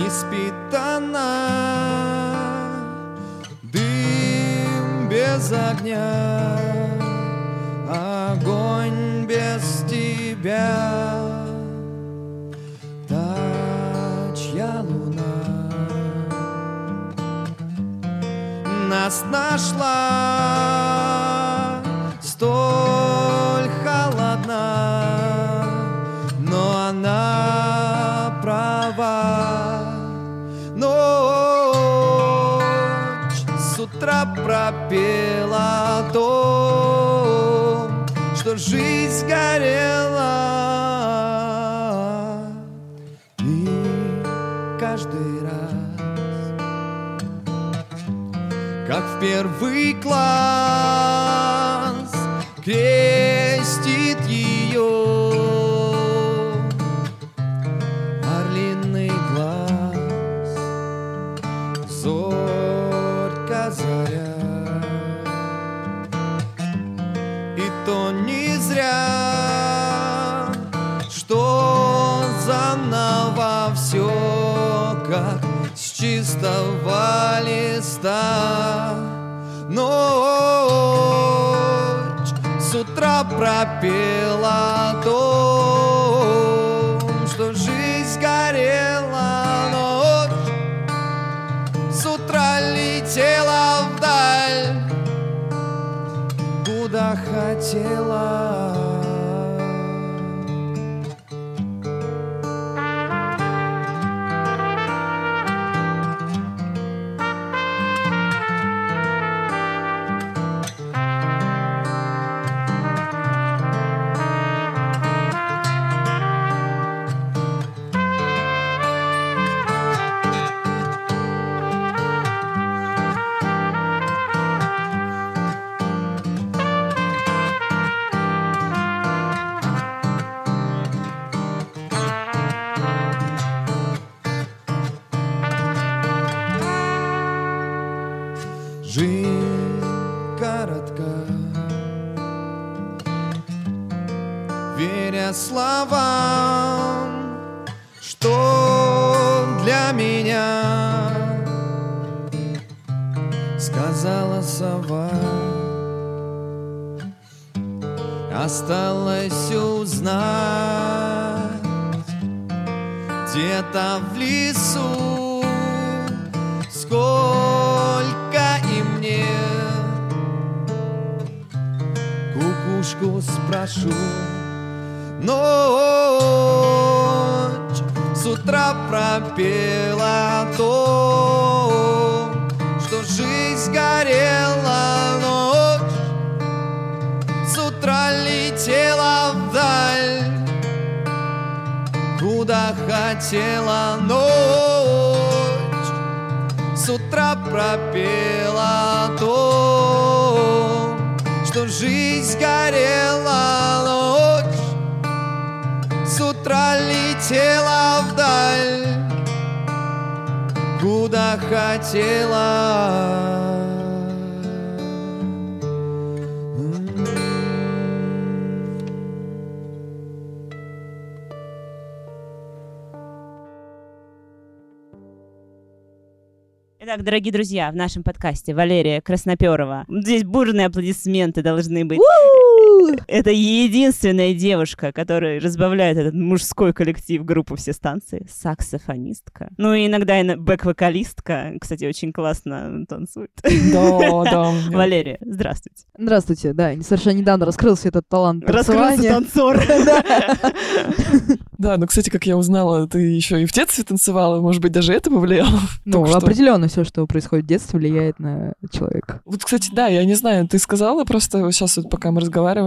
[SPEAKER 6] Не спит она, дым без огня, огонь без тебя, та чья луна. Нас нашла пропела о том, что жизнь горела, и каждый раз как в первый класс чистого листа. Ночь с утра пропела о том, что жизнь горела. Ночь с утра летела вдаль, куда хотела. Сова. Осталось узнать где-то в лесу, сколько и мне кукушку спрошу. Ночь с утра пропела о том, что жизнь горела ночь, с утра летела вдаль, куда хотела ночь, с утра пропела о том, что жизнь горела ночь, с утра летела вдаль, куда хотела.
[SPEAKER 3] Итак, дорогие друзья, в нашем подкасте Валерия Красноперова. Здесь бурные аплодисменты должны быть.
[SPEAKER 5] Это единственная девушка, которая разбавляет этот мужской коллектив группы «Все станции». Саксофонистка. Ну и иногда и бэк-вокалистка. Кстати, очень классно танцует.
[SPEAKER 2] Да, да.
[SPEAKER 5] Валерия, здравствуйте.
[SPEAKER 4] Здравствуйте, да, совершенно недавно раскрылся этот талант
[SPEAKER 5] Раскрылся танцор.
[SPEAKER 2] Да, ну, кстати, как я узнала, ты еще и в детстве танцевала, может быть, даже это повлияло?
[SPEAKER 4] Ну, определенно все, что происходит в детстве, влияет на человека.
[SPEAKER 2] Вот, кстати, да, я не знаю, ты сказала просто сейчас вот пока мы разговаривали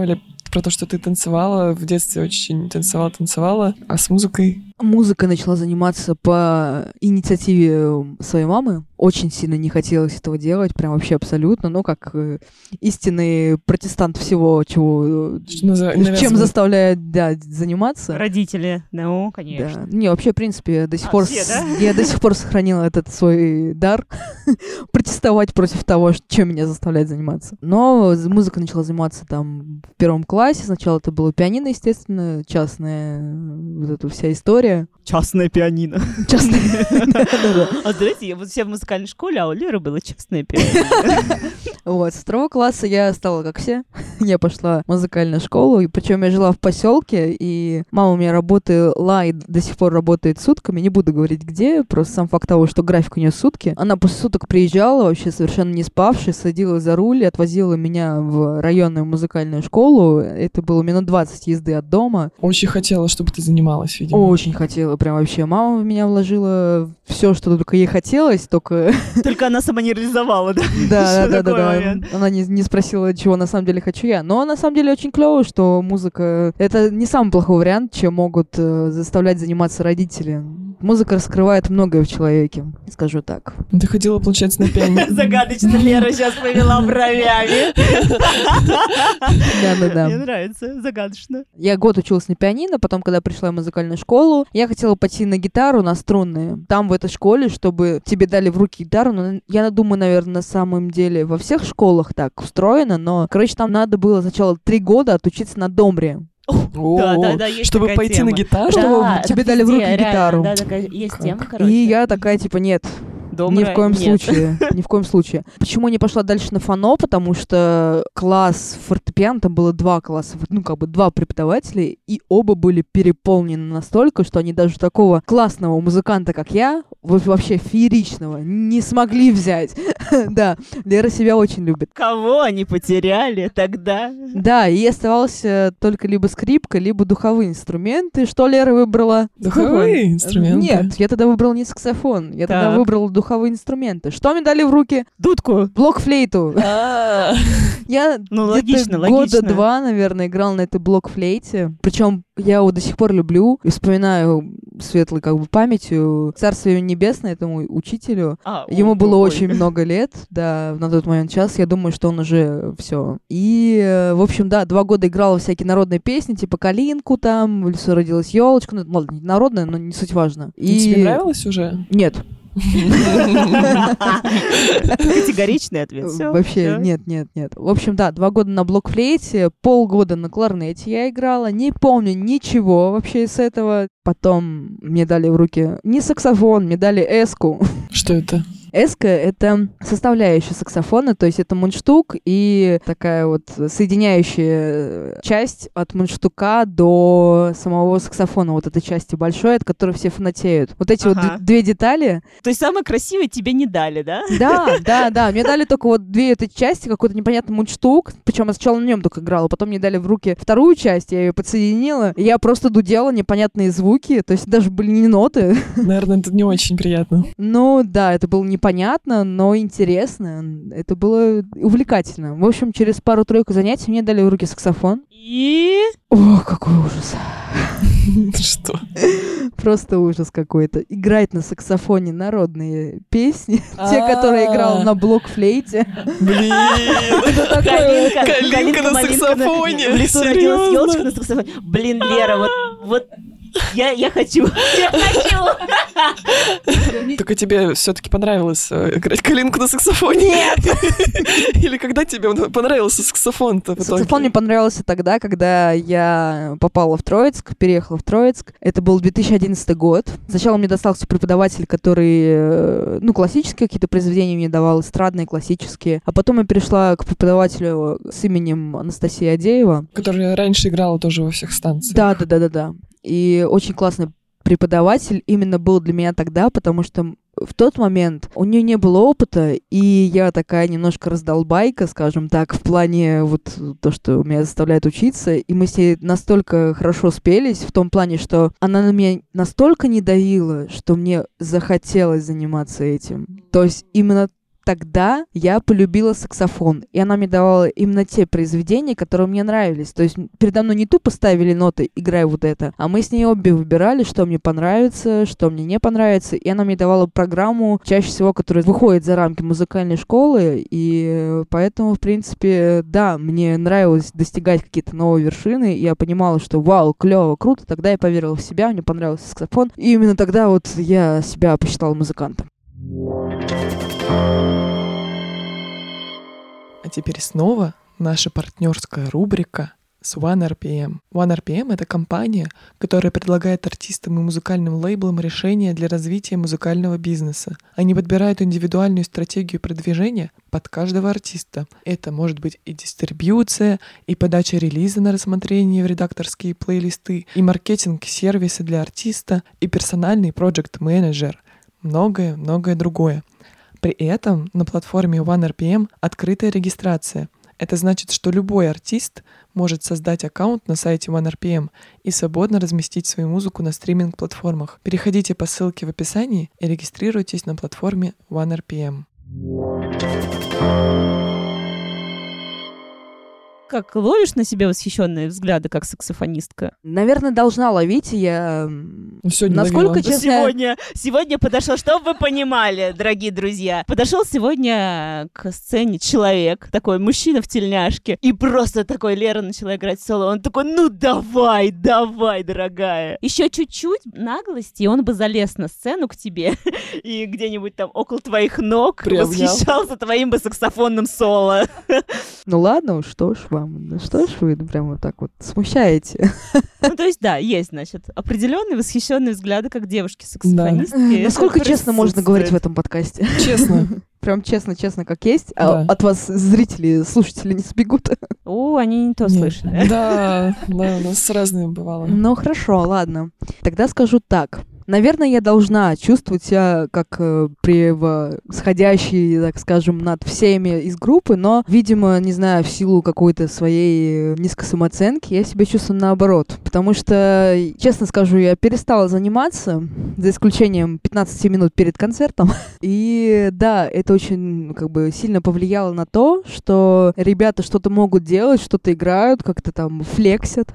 [SPEAKER 2] про то, что ты танцевала в детстве очень танцевала, танцевала, а с музыкой
[SPEAKER 4] Музыкой начала заниматься по инициативе своей мамы. Очень сильно не хотелось этого делать, прям вообще абсолютно. Но как э, истинный протестант всего, чего, э,
[SPEAKER 2] что назва-
[SPEAKER 4] чем заставляет да, заниматься.
[SPEAKER 5] Родители. Ну, конечно.
[SPEAKER 4] Да. Не, вообще, в принципе, до сих
[SPEAKER 5] А,
[SPEAKER 4] пор
[SPEAKER 5] все,
[SPEAKER 4] с-
[SPEAKER 5] да?
[SPEAKER 4] я до сих пор сохранила этот свой дар протестовать против того, чем меня заставляет заниматься. Но музыка начала заниматься там в первом классе. Сначала это было пианино, естественно, частная э, вот эта вся история.
[SPEAKER 5] Частное пианино.
[SPEAKER 4] Частная. Да-да-да.
[SPEAKER 5] А знаете, я вот все в музыкальной школе, а у Леры было частное пианино.
[SPEAKER 4] Вот, с второго класса я стала как все. я пошла в музыкальную школу, и причем я жила в поселке, и мама у меня работала и до сих пор работает сутками. Не буду говорить где, просто сам факт того, что график у нее сутки. Она после суток приезжала, вообще совершенно не спавшая, садилась за руль и отвозила меня в районную музыкальную школу. Это было минут 20 езды от дома.
[SPEAKER 2] Очень хотела, чтобы ты занималась, видимо.
[SPEAKER 4] Очень хотела, прям вообще. Мама в меня вложила все, что только ей хотелось, только
[SPEAKER 5] Только она сама не реализовала, да?
[SPEAKER 4] Да, да, да, да. Она не, не спросила, чего на самом деле хочу я. Но на самом деле очень клево, что музыка это не самый плохой вариант, чем могут э, заставлять заниматься родители. Музыка раскрывает многое в человеке, скажу так.
[SPEAKER 2] Ты ходила, получается, на пианино.
[SPEAKER 5] Загадочно Лера сейчас повела бровями.
[SPEAKER 4] Да, да, да.
[SPEAKER 5] Мне нравится, загадочно.
[SPEAKER 4] Я год училась на пианино, потом, когда пришла в музыкальную школу, я хотела пойти на гитару, на струнные. Там, в этой школе, чтобы тебе дали в руки гитару, но я думаю, наверное, на самом деле во всех школах так устроено, но, короче, там надо было сначала три года отучиться на домре.
[SPEAKER 5] Да, да, да, есть
[SPEAKER 2] Чтобы пойти
[SPEAKER 5] тема.
[SPEAKER 2] на гитару?
[SPEAKER 4] Чтобы
[SPEAKER 5] Да,
[SPEAKER 4] тебе
[SPEAKER 5] это
[SPEAKER 4] дали в руки
[SPEAKER 5] реально.
[SPEAKER 4] гитару.
[SPEAKER 5] Да, такая есть тема, короче.
[SPEAKER 4] И я такая, типа, нет,
[SPEAKER 5] Домра
[SPEAKER 4] ни в коем
[SPEAKER 5] нет.
[SPEAKER 4] случае, ни в коем случае. Почему не пошла дальше на фано? Потому что класс фортепиано, там было два класса, ну, как бы два преподавателя, и оба были переполнены настолько, что они даже такого классного музыканта, как я, во- вообще фееричного, не смогли взять. Да, Лера себя очень любит.
[SPEAKER 5] Кого они потеряли тогда?
[SPEAKER 4] Да, и оставалось э, только либо скрипка, либо духовые инструменты. Что Лера выбрала?
[SPEAKER 2] Духовые инструменты?
[SPEAKER 4] Нет, я тогда выбрала не саксофон, я тогда
[SPEAKER 5] Так.
[SPEAKER 4] выбрала духовые инструменты. Что мне дали в руки?
[SPEAKER 5] Дудку.
[SPEAKER 4] Блокфлейту.
[SPEAKER 2] А,
[SPEAKER 4] Я
[SPEAKER 5] Ну, логично,
[SPEAKER 4] года два, наверное, играл на этой блокфлейте. Причем я его до сих пор люблю и вспоминаю светлой как бы памятью. Царствие небесное этому учителю.
[SPEAKER 5] А,
[SPEAKER 4] Ему
[SPEAKER 5] ой,
[SPEAKER 4] было
[SPEAKER 5] ой.
[SPEAKER 4] очень много лет, да, на тот момент час. Я думаю, что он уже все. И, э, в общем, да, два года играла всякие народные песни, типа «Калинку» там, «В лесу родилась елочка». Ну, ладно, народная, но не суть важно.
[SPEAKER 2] И тебе нравилось уже?
[SPEAKER 4] Нет,
[SPEAKER 5] Категоричный ответ.
[SPEAKER 4] Вообще, нет, нет, нет. В общем, да, два года на блокфлейте, полгода на кларнете я играла. Не помню ничего вообще из этого. Потом мне дали в руки не саксофон, мне дали эску.
[SPEAKER 2] Что это?
[SPEAKER 4] Эска — это составляющая саксофона, то есть это мундштук и такая вот соединяющая часть от мундштука до самого саксофона, вот этой части большой, от которой все фанатеют. Вот эти вот
[SPEAKER 5] Ага.
[SPEAKER 4] д- две детали,
[SPEAKER 5] То есть самое красивое тебе не дали, да?
[SPEAKER 4] да, да, да. Мне дали только вот две этой части, какой-то непонятный мундштук. Причем я сначала на нем только играла, потом мне дали в руки вторую часть, я ее подсоединила. И я просто дудела непонятные звуки, то есть даже были не ноты.
[SPEAKER 2] Наверное, это не очень приятно.
[SPEAKER 4] Ну да, это было непонятно, но интересно. Это было увлекательно. В общем, через пару-тройку занятий мне дали в руки саксофон.
[SPEAKER 5] И...
[SPEAKER 4] О, какой ужас.
[SPEAKER 2] Что?
[SPEAKER 4] Просто ужас какой-то. Играть на саксофоне народные песни, те, которые играл
[SPEAKER 2] А.
[SPEAKER 4] на блокфлейте.
[SPEAKER 2] Блин!
[SPEAKER 5] Калинка,
[SPEAKER 2] Калинка на саксофоне.
[SPEAKER 5] Елочка на саксофоне. Блин, Лера, вот Я, я хочу. Я хочу.
[SPEAKER 2] Только тебе все-таки понравилось э, играть калинку на саксофоне?
[SPEAKER 4] Нет!
[SPEAKER 2] Или когда тебе он понравился саксофон-то?
[SPEAKER 4] Саксофон мне понравился тогда, когда я попала в Троицк, переехала в Троицк. Это был 2011 год. Сначала мне достался преподаватель, который, э, ну, классические какие-то произведения мне давал, эстрадные, классические. А потом я перешла к преподавателю с именем Анастасия Адеева.
[SPEAKER 2] Которая раньше играла тоже во всех станциях.
[SPEAKER 4] Да, да, да, да, да. И очень классный преподаватель именно был для меня тогда, потому что в тот момент у нее не было опыта, и я такая немножко раздолбайка, скажем так, в плане вот то, что меня заставляет учиться, и мы с ней настолько хорошо спелись в том плане, что она на меня настолько не давила, что мне захотелось заниматься этим. То есть именно тогда я полюбила саксофон, и она мне давала именно те произведения, которые мне нравились. То есть передо мной не тупо ставили ноты, играй вот это, а мы с ней обе выбирали, что мне понравится, что мне не понравится, и она мне давала программу, чаще всего, которая выходит за рамки музыкальной школы, и поэтому, в принципе, да, мне нравилось достигать какие-то новые вершины, и я понимала, что вау, клево, круто, тогда я поверила в себя, мне понравился саксофон, и именно тогда вот я себя посчитала музыкантом.
[SPEAKER 2] А теперь снова наша партнерская рубрика с OneRPM. OneRPM — это компания, которая предлагает артистам и музыкальным лейблам решения для развития музыкального бизнеса. Они подбирают индивидуальную стратегию продвижения под каждого артиста. Это может быть и дистрибьюция, и подача релиза на рассмотрение в редакторские плейлисты, и маркетинг сервисы для артиста, и персональный проект-менеджер. Многое-многое другое. При этом на платформе OneRPM открытая регистрация. Это значит, что любой артист может создать аккаунт на сайте OneRPM и свободно разместить свою музыку на стриминг-платформах. Переходите по ссылке в описании и регистрируйтесь на платформе OneRPM.
[SPEAKER 5] Как ловишь на себе восхищенные взгляды, как саксофонистка?
[SPEAKER 4] Наверное, должна ловить я...
[SPEAKER 2] Ну, сегодня
[SPEAKER 4] Насколько
[SPEAKER 2] ловила.
[SPEAKER 4] честно...
[SPEAKER 5] Сегодня, сегодня подошел, чтобы вы понимали, дорогие друзья, подошел сегодня к сцене человек, такой мужчина в тельняшке, и просто такой Лера начала играть соло, он такой, ну давай, давай, дорогая. Еще чуть-чуть наглости, и он бы залез на сцену к тебе и где-нибудь там около твоих ног
[SPEAKER 2] Приобнял.
[SPEAKER 5] восхищался твоим бы саксофонным соло.
[SPEAKER 4] Ну ладно, уж что ж вам, ну что ж вы прям вот так вот смущаете.
[SPEAKER 5] Ну, то есть, да, есть, значит, определенные восхищенные взгляды, как девушки-саксофонистки.
[SPEAKER 4] Насколько
[SPEAKER 5] Это
[SPEAKER 4] честно можно говорить в этом подкасте?
[SPEAKER 2] Честно.
[SPEAKER 4] Прям честно-честно, как есть. А
[SPEAKER 2] Да.
[SPEAKER 4] от вас зрители, слушатели не сбегут.
[SPEAKER 5] О, они не то
[SPEAKER 2] Нет.
[SPEAKER 5] слышали.
[SPEAKER 2] Да, да, у нас разные бывало.
[SPEAKER 4] Ну хорошо, ладно. Тогда скажу так. Наверное, я должна чувствовать себя как э, превосходящий, так скажем, над всеми из группы, но, видимо, не знаю, в силу какой-то своей э, низкой самооценки, я себя чувствую наоборот. Потому что, честно скажу, я перестала заниматься, за исключением 15 минут перед концертом. И да, это очень как бы сильно повлияло на то, что ребята что-то могут делать, что-то играют, как-то там флексят.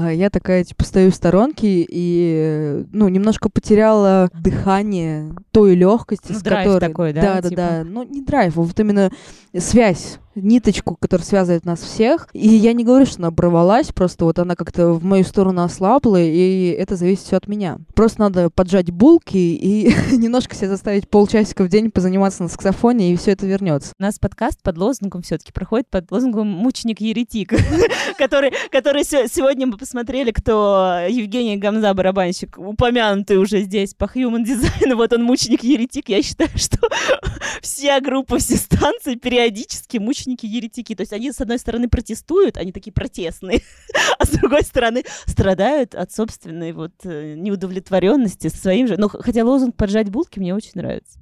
[SPEAKER 4] А я такая, типа, стою в сторонке и, ну, немножко потеряла дыхание той легкости,
[SPEAKER 5] Ну,
[SPEAKER 4] с
[SPEAKER 5] драйв
[SPEAKER 4] которой...
[SPEAKER 5] такой, да,
[SPEAKER 4] Да, да,
[SPEAKER 5] типа?
[SPEAKER 4] да. Ну, не драйв, а вот именно связь, ниточку, которая связывает нас всех. И я не говорю, что она оборвалась, просто вот она как-то в мою сторону ослабла, и это зависит все от меня. Просто надо поджать булки и немножко себя заставить полчасика в день позаниматься на саксофоне, и все это вернется.
[SPEAKER 5] У нас подкаст под лозунгом все-таки проходит под лозунгом «Мученик-еретик», который, который се- сегодня мы посмотрели, кто Евгений Гамза, барабанщик, упомянутый уже здесь по Human Design, вот он мученик-еретик. Я считаю, что вся группа, все станции периодически мученики-еретики. То есть они, с одной стороны, протестуют, они такие протестные, а с другой стороны, страдают от собственной вот э, неудовлетворенности своим же. Но хотя лозунг «поджать булки» мне очень нравится.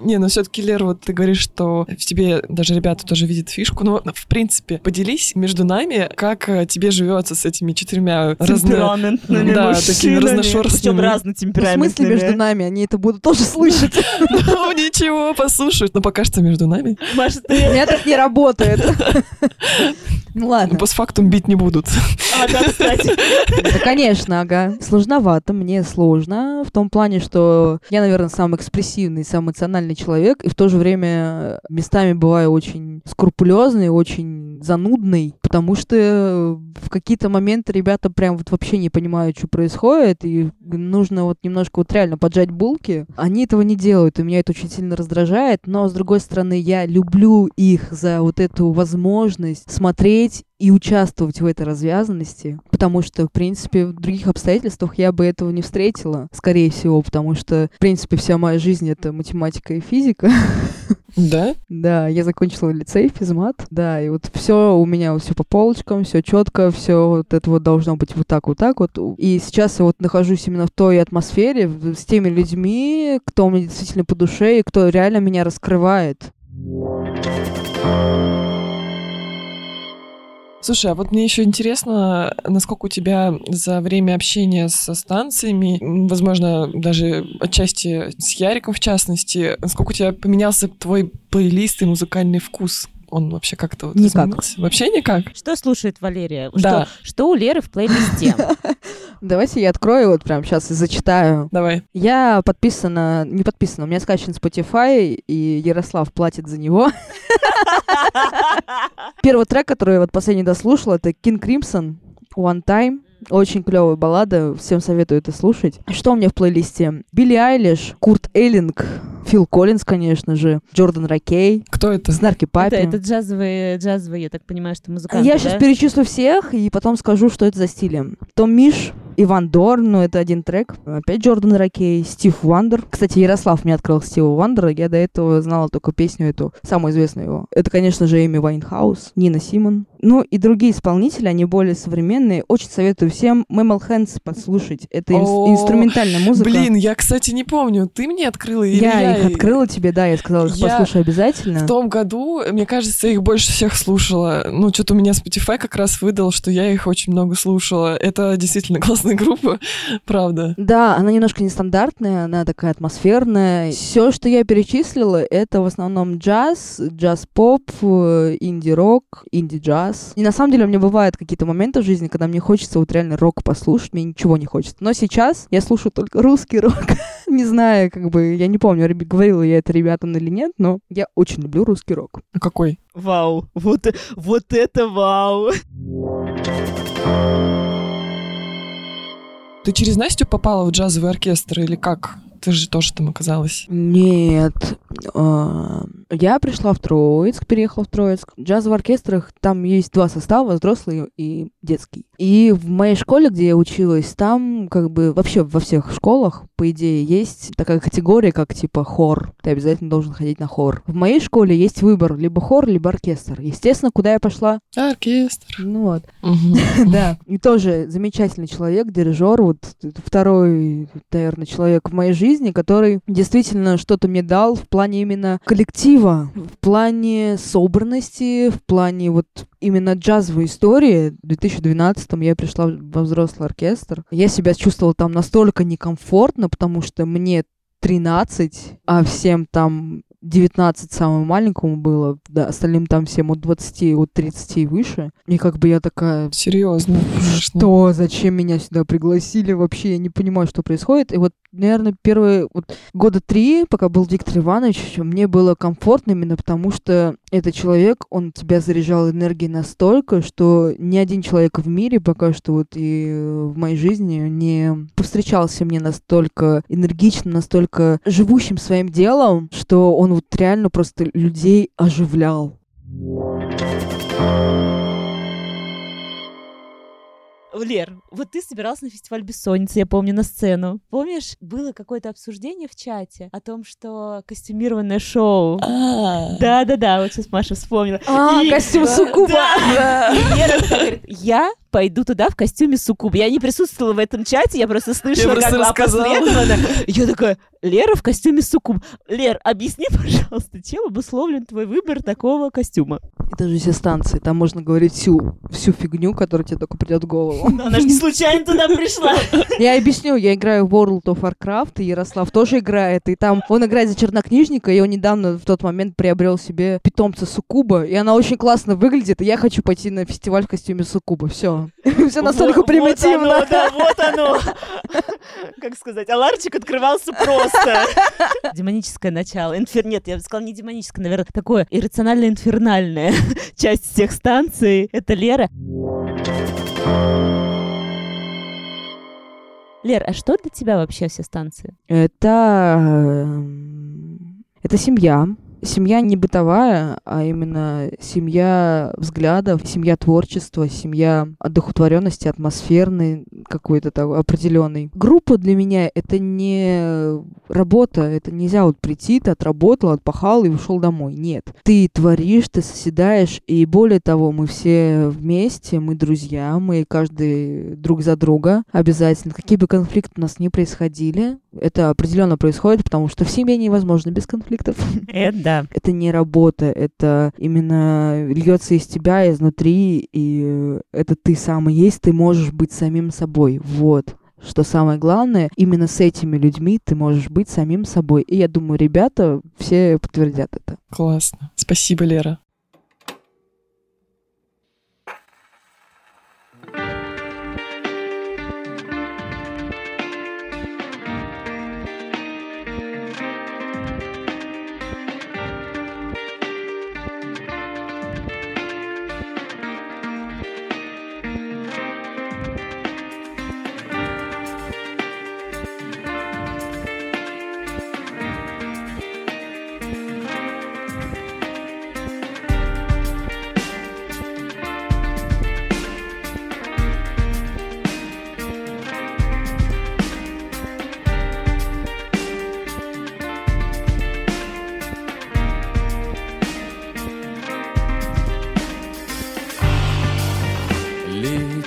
[SPEAKER 2] Не, но все-таки, Лер, вот ты говоришь, что в тебе даже ребята тоже видят фишку. Но, в принципе, поделись между нами, как э, тебе живется с этими четырьмя разно...
[SPEAKER 5] темпераментными
[SPEAKER 2] Да, такими разношерстными.
[SPEAKER 5] Причем
[SPEAKER 4] Ну, в
[SPEAKER 5] разнотемпераментными.
[SPEAKER 4] смысле между нами? Они это будут тоже слышать.
[SPEAKER 2] Ну, ничего, послушают. Но пока что между нами.
[SPEAKER 4] У
[SPEAKER 5] ты...
[SPEAKER 4] меня так не работает. Ну ладно.
[SPEAKER 2] Постфактум бить не будут.
[SPEAKER 5] А, да, кстати.
[SPEAKER 4] Да, конечно, ага. Сложновато, мне сложно в том плане, что я, наверное, самый экспрессивный, самый эмоциональный человек, и в то же время местами бываю очень скрупулезный, очень занудный, потому что в какие-то моменты ребята прям вот вообще не понимают, что происходит, и нужно вот немножко вот реально поджать булки. Они этого не делают, и меня это очень сильно раздражает, но, с другой стороны, я люблю их за вот эту возможность смотреть и участвовать в этой развязанности, потому что, в принципе, в других обстоятельствах я бы этого не встретила, скорее всего, потому что, в принципе, вся моя жизнь — это математика и физика.
[SPEAKER 2] Да?
[SPEAKER 4] Да, я закончила лицей, физмат, да, и вот все у меня все по полочкам, все четко, все вот это вот должно быть вот так, вот так вот. И сейчас я вот нахожусь именно в той атмосфере, с теми людьми, кто мне действительно по душе и кто реально меня раскрывает.
[SPEAKER 2] Слушай, а вот мне еще интересно, насколько у тебя за время общения со станциями, возможно, даже отчасти с Яриком в частности, насколько у тебя поменялся твой плейлист и музыкальный вкус? Он вообще как-то вот
[SPEAKER 4] Никак.
[SPEAKER 2] изменился? Вообще никак?
[SPEAKER 5] Что слушает Валерия?
[SPEAKER 2] Да.
[SPEAKER 5] Что, что у Леры в плейлисте?
[SPEAKER 4] Давайте я открою вот прямо сейчас и зачитаю.
[SPEAKER 2] Давай.
[SPEAKER 4] Я подписана, не подписана, у меня скачан Spotify, и Ярослав платит за него. Первый трек, который я вот последний дослушала, это King Crimson, One Time. Очень клевая баллада, всем советую это слушать. Что у меня в плейлисте? Билли Айлиш, Курт Эллинг, Фил Коллинз, конечно же, Джордан Ракей,
[SPEAKER 2] Кто это?
[SPEAKER 4] Snarky
[SPEAKER 5] Это,
[SPEAKER 4] Puppy.
[SPEAKER 5] это джазовые, джазовые, я так понимаю, что музыканты,
[SPEAKER 4] Я сейчас
[SPEAKER 5] да?
[SPEAKER 4] перечислю всех и потом скажу, что это за стили. Том Миш, Иван Дорн, ну это один трек. Опять Джордан Ракей, Стив Вандер. Кстати, Ярослав мне открыл Стива Вандера. Я до этого знала только песню эту, самую известную его. Это, конечно же, Эми Вайнхаус, Нина Симон. Ну и другие исполнители, они более современные. Очень советую всем Mammal Hands послушать. Это инс-
[SPEAKER 2] О,
[SPEAKER 4] инструментальная музыка.
[SPEAKER 2] Блин, я, кстати, не помню, ты мне открыла или
[SPEAKER 4] я,
[SPEAKER 2] я,
[SPEAKER 4] их открыла тебе, да, я сказала,
[SPEAKER 2] Я
[SPEAKER 4] послушай обязательно.
[SPEAKER 2] В том году, мне кажется, я их больше всех слушала. Ну, что-то у меня Spotify как раз выдал, что я их очень много слушала. Это действительно классная группа, правда.
[SPEAKER 4] Да, она немножко нестандартная, она такая атмосферная. Все, что я перечислила, это в основном джаз, джаз-поп, э, инди-рок, инди-джаз. И на самом деле у меня бывают какие-то моменты в жизни, когда мне хочется вот реально рок послушать, мне ничего не хочется. Но сейчас я слушаю только русский рок. не знаю, как бы, я не помню, говорила я это ребятам или нет, но я очень люблю русский рок.
[SPEAKER 2] А Какой?
[SPEAKER 5] Вау, вот, вот это вау.
[SPEAKER 2] Ты через Настю попала в джазовый оркестр или как? Ты же тоже там оказалась.
[SPEAKER 4] Нет. а, Я пришла в Троицк, переехала в Троицк. В джазовых оркестрах там есть два состава, взрослый и детский. И в моей школе, где я училась, там как бы вообще во всех школах, по идее, есть такая категория, как типа хор. Ты обязательно должен ходить на хор. В моей школе есть выбор либо хор, либо оркестр. Естественно, куда я пошла?
[SPEAKER 2] Оркестр.
[SPEAKER 4] Ну вот. Да, и тоже замечательный человек, дирижер, вот второй, наверное, человек в моей жизни, который действительно что-то мне дал в плане именно коллектива, в плане собранности, в плане вот именно джазовой истории. В 2012 я пришла во взрослый оркестр. Я себя чувствовала там настолько некомфортно, потому что мне 13, а всем там 19 самому маленькому было, да, остальным там всем от 20, от 30 и выше. И как бы я такая,
[SPEAKER 2] Серьезно,
[SPEAKER 4] что, зачем меня сюда пригласили вообще, я не понимаю, что происходит. И вот, наверное, первые вот года три, пока был Виктор Иванович, мне было комфортно именно потому, что этот человек, он тебя заряжал энергией настолько, что ни один человек в мире пока что вот и в моей жизни не повстречался мне настолько энергичным, настолько живущим своим делом, что он вот реально просто людей оживлял.
[SPEAKER 5] Лер, вот ты собиралась на фестиваль бессонницы, я помню, на сцену. Помнишь, было какое-то обсуждение в чате о том, что костюмированное шоу.
[SPEAKER 2] А,
[SPEAKER 5] Да-да-да, вот сейчас Маша вспомнила.
[SPEAKER 4] А,
[SPEAKER 5] И-
[SPEAKER 4] костюм суккуба!
[SPEAKER 5] Да. И Лера такая говорит, я пойду туда в костюме суккуба. Я не присутствовала в этом чате, я просто слышала,
[SPEAKER 2] просто
[SPEAKER 5] как
[SPEAKER 2] рассказала.
[SPEAKER 5] опосредованно. Я такая, Лера в костюме суккуб. Лер, объясни, пожалуйста, чем обусловлен твой выбор такого костюма?
[SPEAKER 4] Это же все станции, там можно говорить всю, всю фигню, которая тебе только придет в голову.
[SPEAKER 5] Но она же не случайно туда пришла.
[SPEAKER 4] Я объясню, я играю в World of Warcraft, и Ярослав тоже играет, и там он играет за чернокнижника, и он недавно в тот момент приобрел себе питомца Сукуба, и она очень классно выглядит, и я хочу пойти на фестиваль в костюме Сукуба, все. Все настолько примитивно.
[SPEAKER 3] Вот оно, да, вот оно. Как сказать, аларчик открывался просто. Демоническое начало. Инфер... Нет, я бы сказала, не демоническое, наверное, такое иррационально-инфернальное. Часть всех станций. Это Лера. Лер, а что для тебя вообще все станции?
[SPEAKER 4] Это... эм, Это семья. Семья не бытовая, а именно семья взглядов, семья творчества, семья одухотворенности, атмосферной какой-то такой определенной. Группа для меня это не работа, это нельзя вот прийти, ты отработал, отпахал и ушел домой. Нет. Ты творишь, ты соседаешь, и более того, мы все вместе, мы друзья, мы каждый друг за друга обязательно. Какие бы конфликты у нас ни происходили, это определенно происходит, потому что в семье невозможно без конфликтов.
[SPEAKER 3] Это да.
[SPEAKER 4] Это не работа, это именно льется из тебя изнутри, и это ты сам и есть, ты можешь быть самим собой. Вот. Что самое главное, именно с этими людьми ты можешь быть самим собой. И я думаю, ребята все подтвердят это.
[SPEAKER 2] Классно. Спасибо, Лера.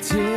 [SPEAKER 6] 结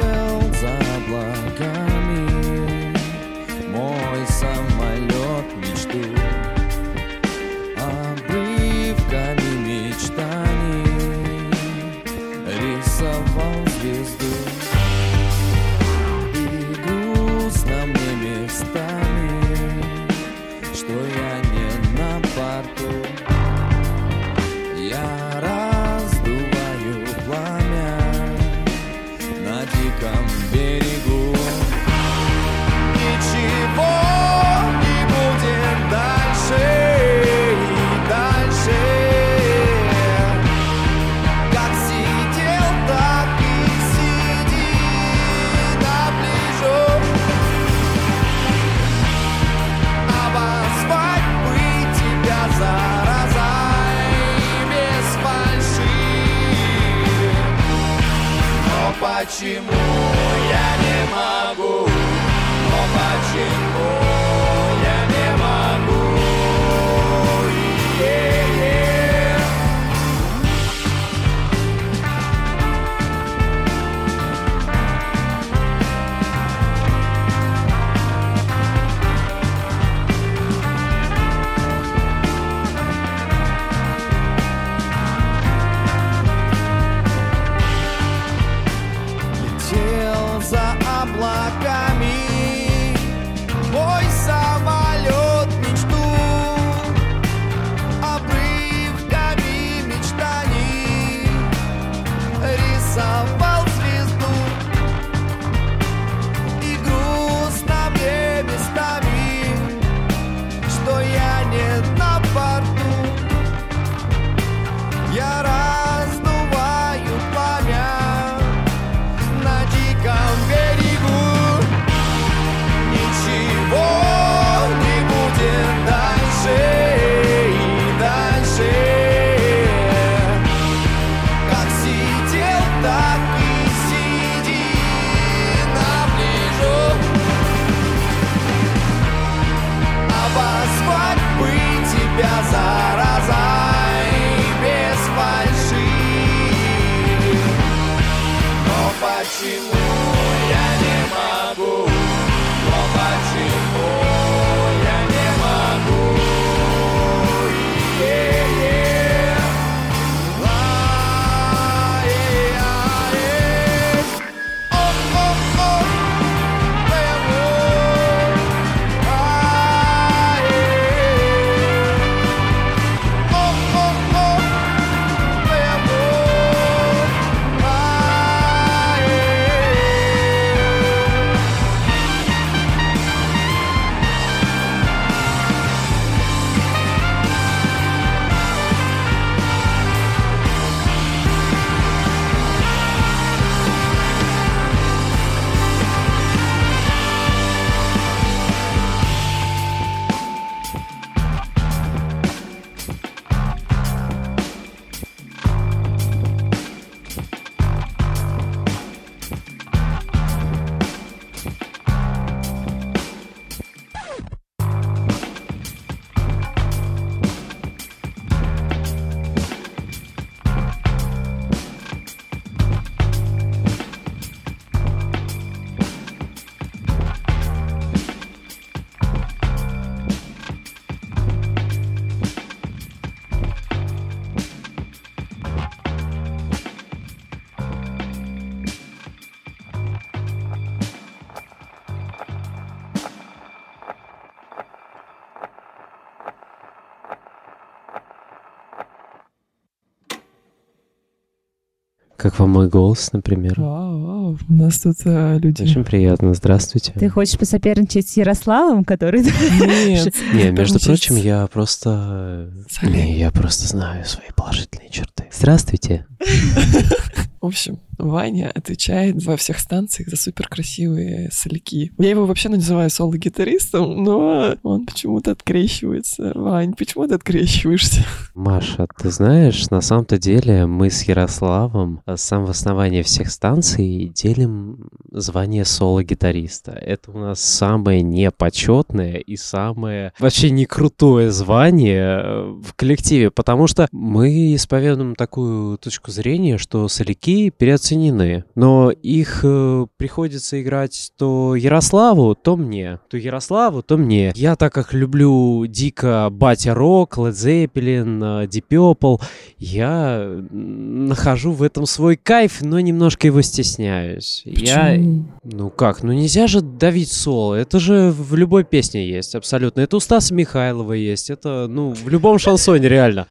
[SPEAKER 6] мой
[SPEAKER 8] голос, например?
[SPEAKER 2] Вау, вау, у нас тут э, люди...
[SPEAKER 8] Очень приятно, здравствуйте.
[SPEAKER 5] Ты хочешь посоперничать с Ярославом, который...
[SPEAKER 2] Нет.
[SPEAKER 8] Не, между прочим, я просто... Не, я просто знаю свои положительные черты. Здравствуйте.
[SPEAKER 2] В общем, Ваня отвечает во всех станциях за супер красивые соляки. Я его вообще называю соло-гитаристом, но он почему-то открещивается. Вань, почему ты открещиваешься?
[SPEAKER 8] Маша, ты знаешь, на самом-то деле мы с Ярославом э, с самого основания всех станций делим звание соло-гитариста. Это у нас самое непочетное и самое вообще не крутое звание э, в коллективе, потому что мы исповедуем такую точку зрения, что соляки переоценены, но их э, приходится играть то Ярославу, то мне, то Ярославу, то мне. Я так как люблю дико Батя Рок, Led Zeppelin, э, Deep Purple, я нахожу в этом свой кайф, но немножко его стесняюсь. Я,
[SPEAKER 2] Почему?
[SPEAKER 8] ну как, ну нельзя же давить соло, это же в любой песне есть, абсолютно. Это у Стаса Михайлова есть, это, ну, в любом шансоне реально.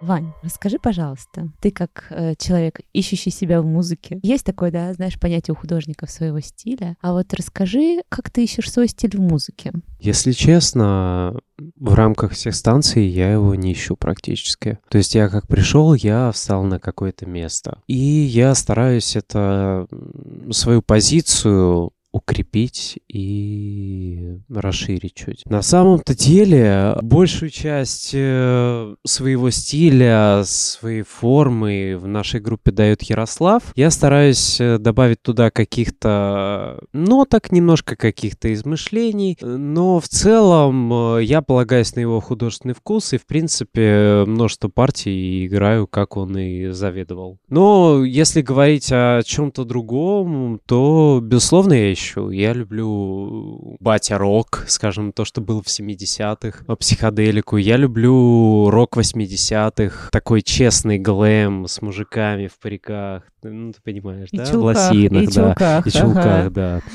[SPEAKER 5] Вань, расскажи, пожалуйста, ты как э, человек, ищущий себя в музыке, есть такое, да, знаешь, понятие у художников своего стиля, а вот расскажи, как ты ищешь свой стиль в музыке?
[SPEAKER 8] Если честно, в рамках всех станций я его не ищу практически. То есть я как пришел, я встал на какое-то место. И я стараюсь это свою позицию укрепить и расширить чуть. На самом-то деле, большую часть э, своего стиля, своей формы в нашей группе дает Ярослав. Я стараюсь э, добавить туда каких-то ноток, немножко каких-то измышлений, но в целом э, я полагаюсь на его художественный вкус и, в принципе, множество партий играю, как он и заведовал. Но если говорить о чем-то другом, то, безусловно, я ищу. Я люблю батя-рок, скажем, то, что был в 70-х, психоделику. Я люблю рок 80-х, такой честный глэм с мужиками в париках. Ну, ты понимаешь,
[SPEAKER 5] И
[SPEAKER 8] да?
[SPEAKER 5] Чулках,
[SPEAKER 8] лосинах,
[SPEAKER 5] и
[SPEAKER 8] да.
[SPEAKER 5] чулках,
[SPEAKER 8] И чулках,
[SPEAKER 5] ага.
[SPEAKER 8] да.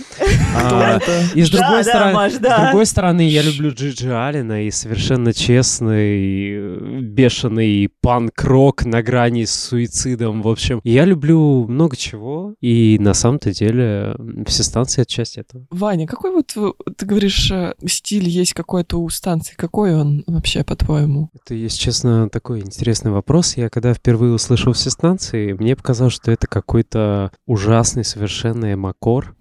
[SPEAKER 8] А, и с другой,
[SPEAKER 5] да,
[SPEAKER 8] стороны,
[SPEAKER 5] Маш,
[SPEAKER 8] с другой стороны, я люблю Джиджи Алина и совершенно честный, бешеный панк-рок на грани с суицидом. В общем, я люблю много чего, и на самом-то деле все станции — это часть этого.
[SPEAKER 2] Ваня, какой вот, э, ты говоришь, э, стиль есть какой-то у станции? Какой он вообще, по-твоему?
[SPEAKER 8] Это, если честно, такой интересный вопрос. Я когда впервые услышал все станции, мне показалось, что это какой-то ужасный совершенно эмакор.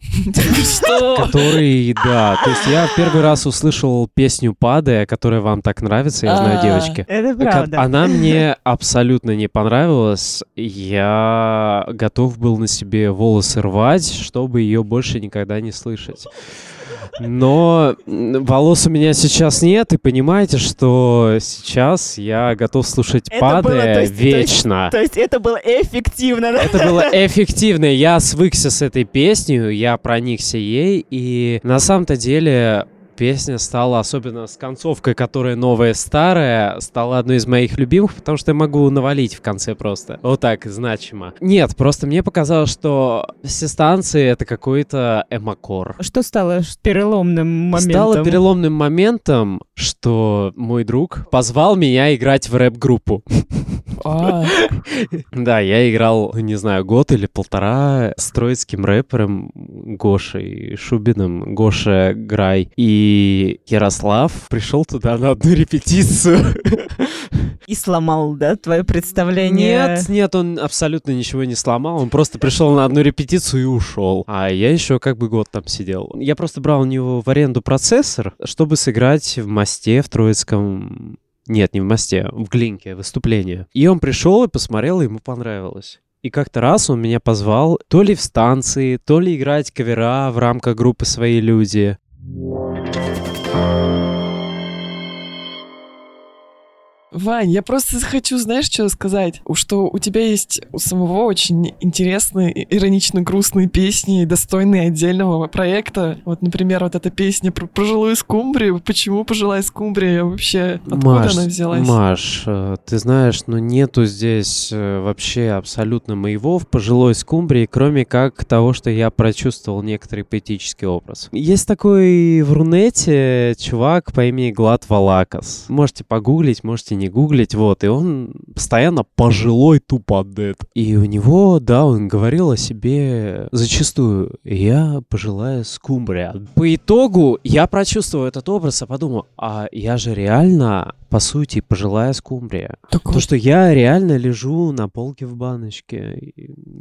[SPEAKER 2] Что?
[SPEAKER 8] Который, да, то есть я первый раз услышал песню «Падая», которая вам так нравится, я знаю,
[SPEAKER 2] А.
[SPEAKER 8] девочки.
[SPEAKER 5] Это правда.
[SPEAKER 8] Она мне абсолютно не понравилась. Я готов был на себе волосы рвать, чтобы ее больше никогда не слышать. Но волос у меня сейчас нет, и понимаете, что сейчас я готов слушать
[SPEAKER 5] Это было, то есть- то есть-
[SPEAKER 8] вечно.
[SPEAKER 5] То есть это было эффективно?
[SPEAKER 8] Это было эффективно. Я свыкся с этой песней, я проникся ей, и на самом-то деле песня стала, особенно с концовкой, которая новая, старая, стала одной из моих любимых, потому что я могу навалить в конце просто. Вот так, значимо. Нет, просто мне показалось, что все станции — это какой-то эмакор.
[SPEAKER 5] Что стало переломным моментом?
[SPEAKER 8] Стало переломным моментом, что мой друг позвал меня играть в рэп-группу.
[SPEAKER 2] А,
[SPEAKER 8] Да, я играл, не знаю, год или полтора с троицким рэпером Гошей Шубиным, Гоша Грай. И Ярослав пришел туда на одну репетицию.
[SPEAKER 5] И сломал, да, твое представление?
[SPEAKER 8] Нет, нет, он абсолютно ничего не сломал. Он просто пришел на одну репетицию и ушел. А я еще как бы год там сидел. Я просто брал у него в аренду процессор, чтобы сыграть в мосте в Троицком нет, не в мосте, в Глинке, выступление. И он пришел и посмотрел, и ему понравилось. И как-то раз он меня позвал то ли в станции, то ли играть кавера в рамках группы «Свои люди». Thank you.
[SPEAKER 2] Вань, я просто хочу, знаешь, что сказать? Что у тебя есть у самого очень интересные, иронично грустные песни, достойные отдельного проекта. Вот, например, вот эта песня про пожилую скумбрию. Почему пожилая скумбрия вообще? Откуда
[SPEAKER 8] Маш,
[SPEAKER 2] она взялась?
[SPEAKER 8] Маш, э, ты знаешь, ну нету здесь э, вообще абсолютно моего в пожилой скумбрии, кроме как того, что я прочувствовал некоторый поэтический образ. Есть такой в Рунете чувак по имени Глад Валакас. Можете погуглить, можете не гуглить, вот, и он постоянно пожилой туподед. И у него, да, он говорил о себе зачастую, я пожилая скумбрия. По итогу я прочувствовал этот образ, а подумал, а я же реально, по сути, пожилая скумбрия.
[SPEAKER 2] Так
[SPEAKER 8] То, что я реально лежу на полке в баночке,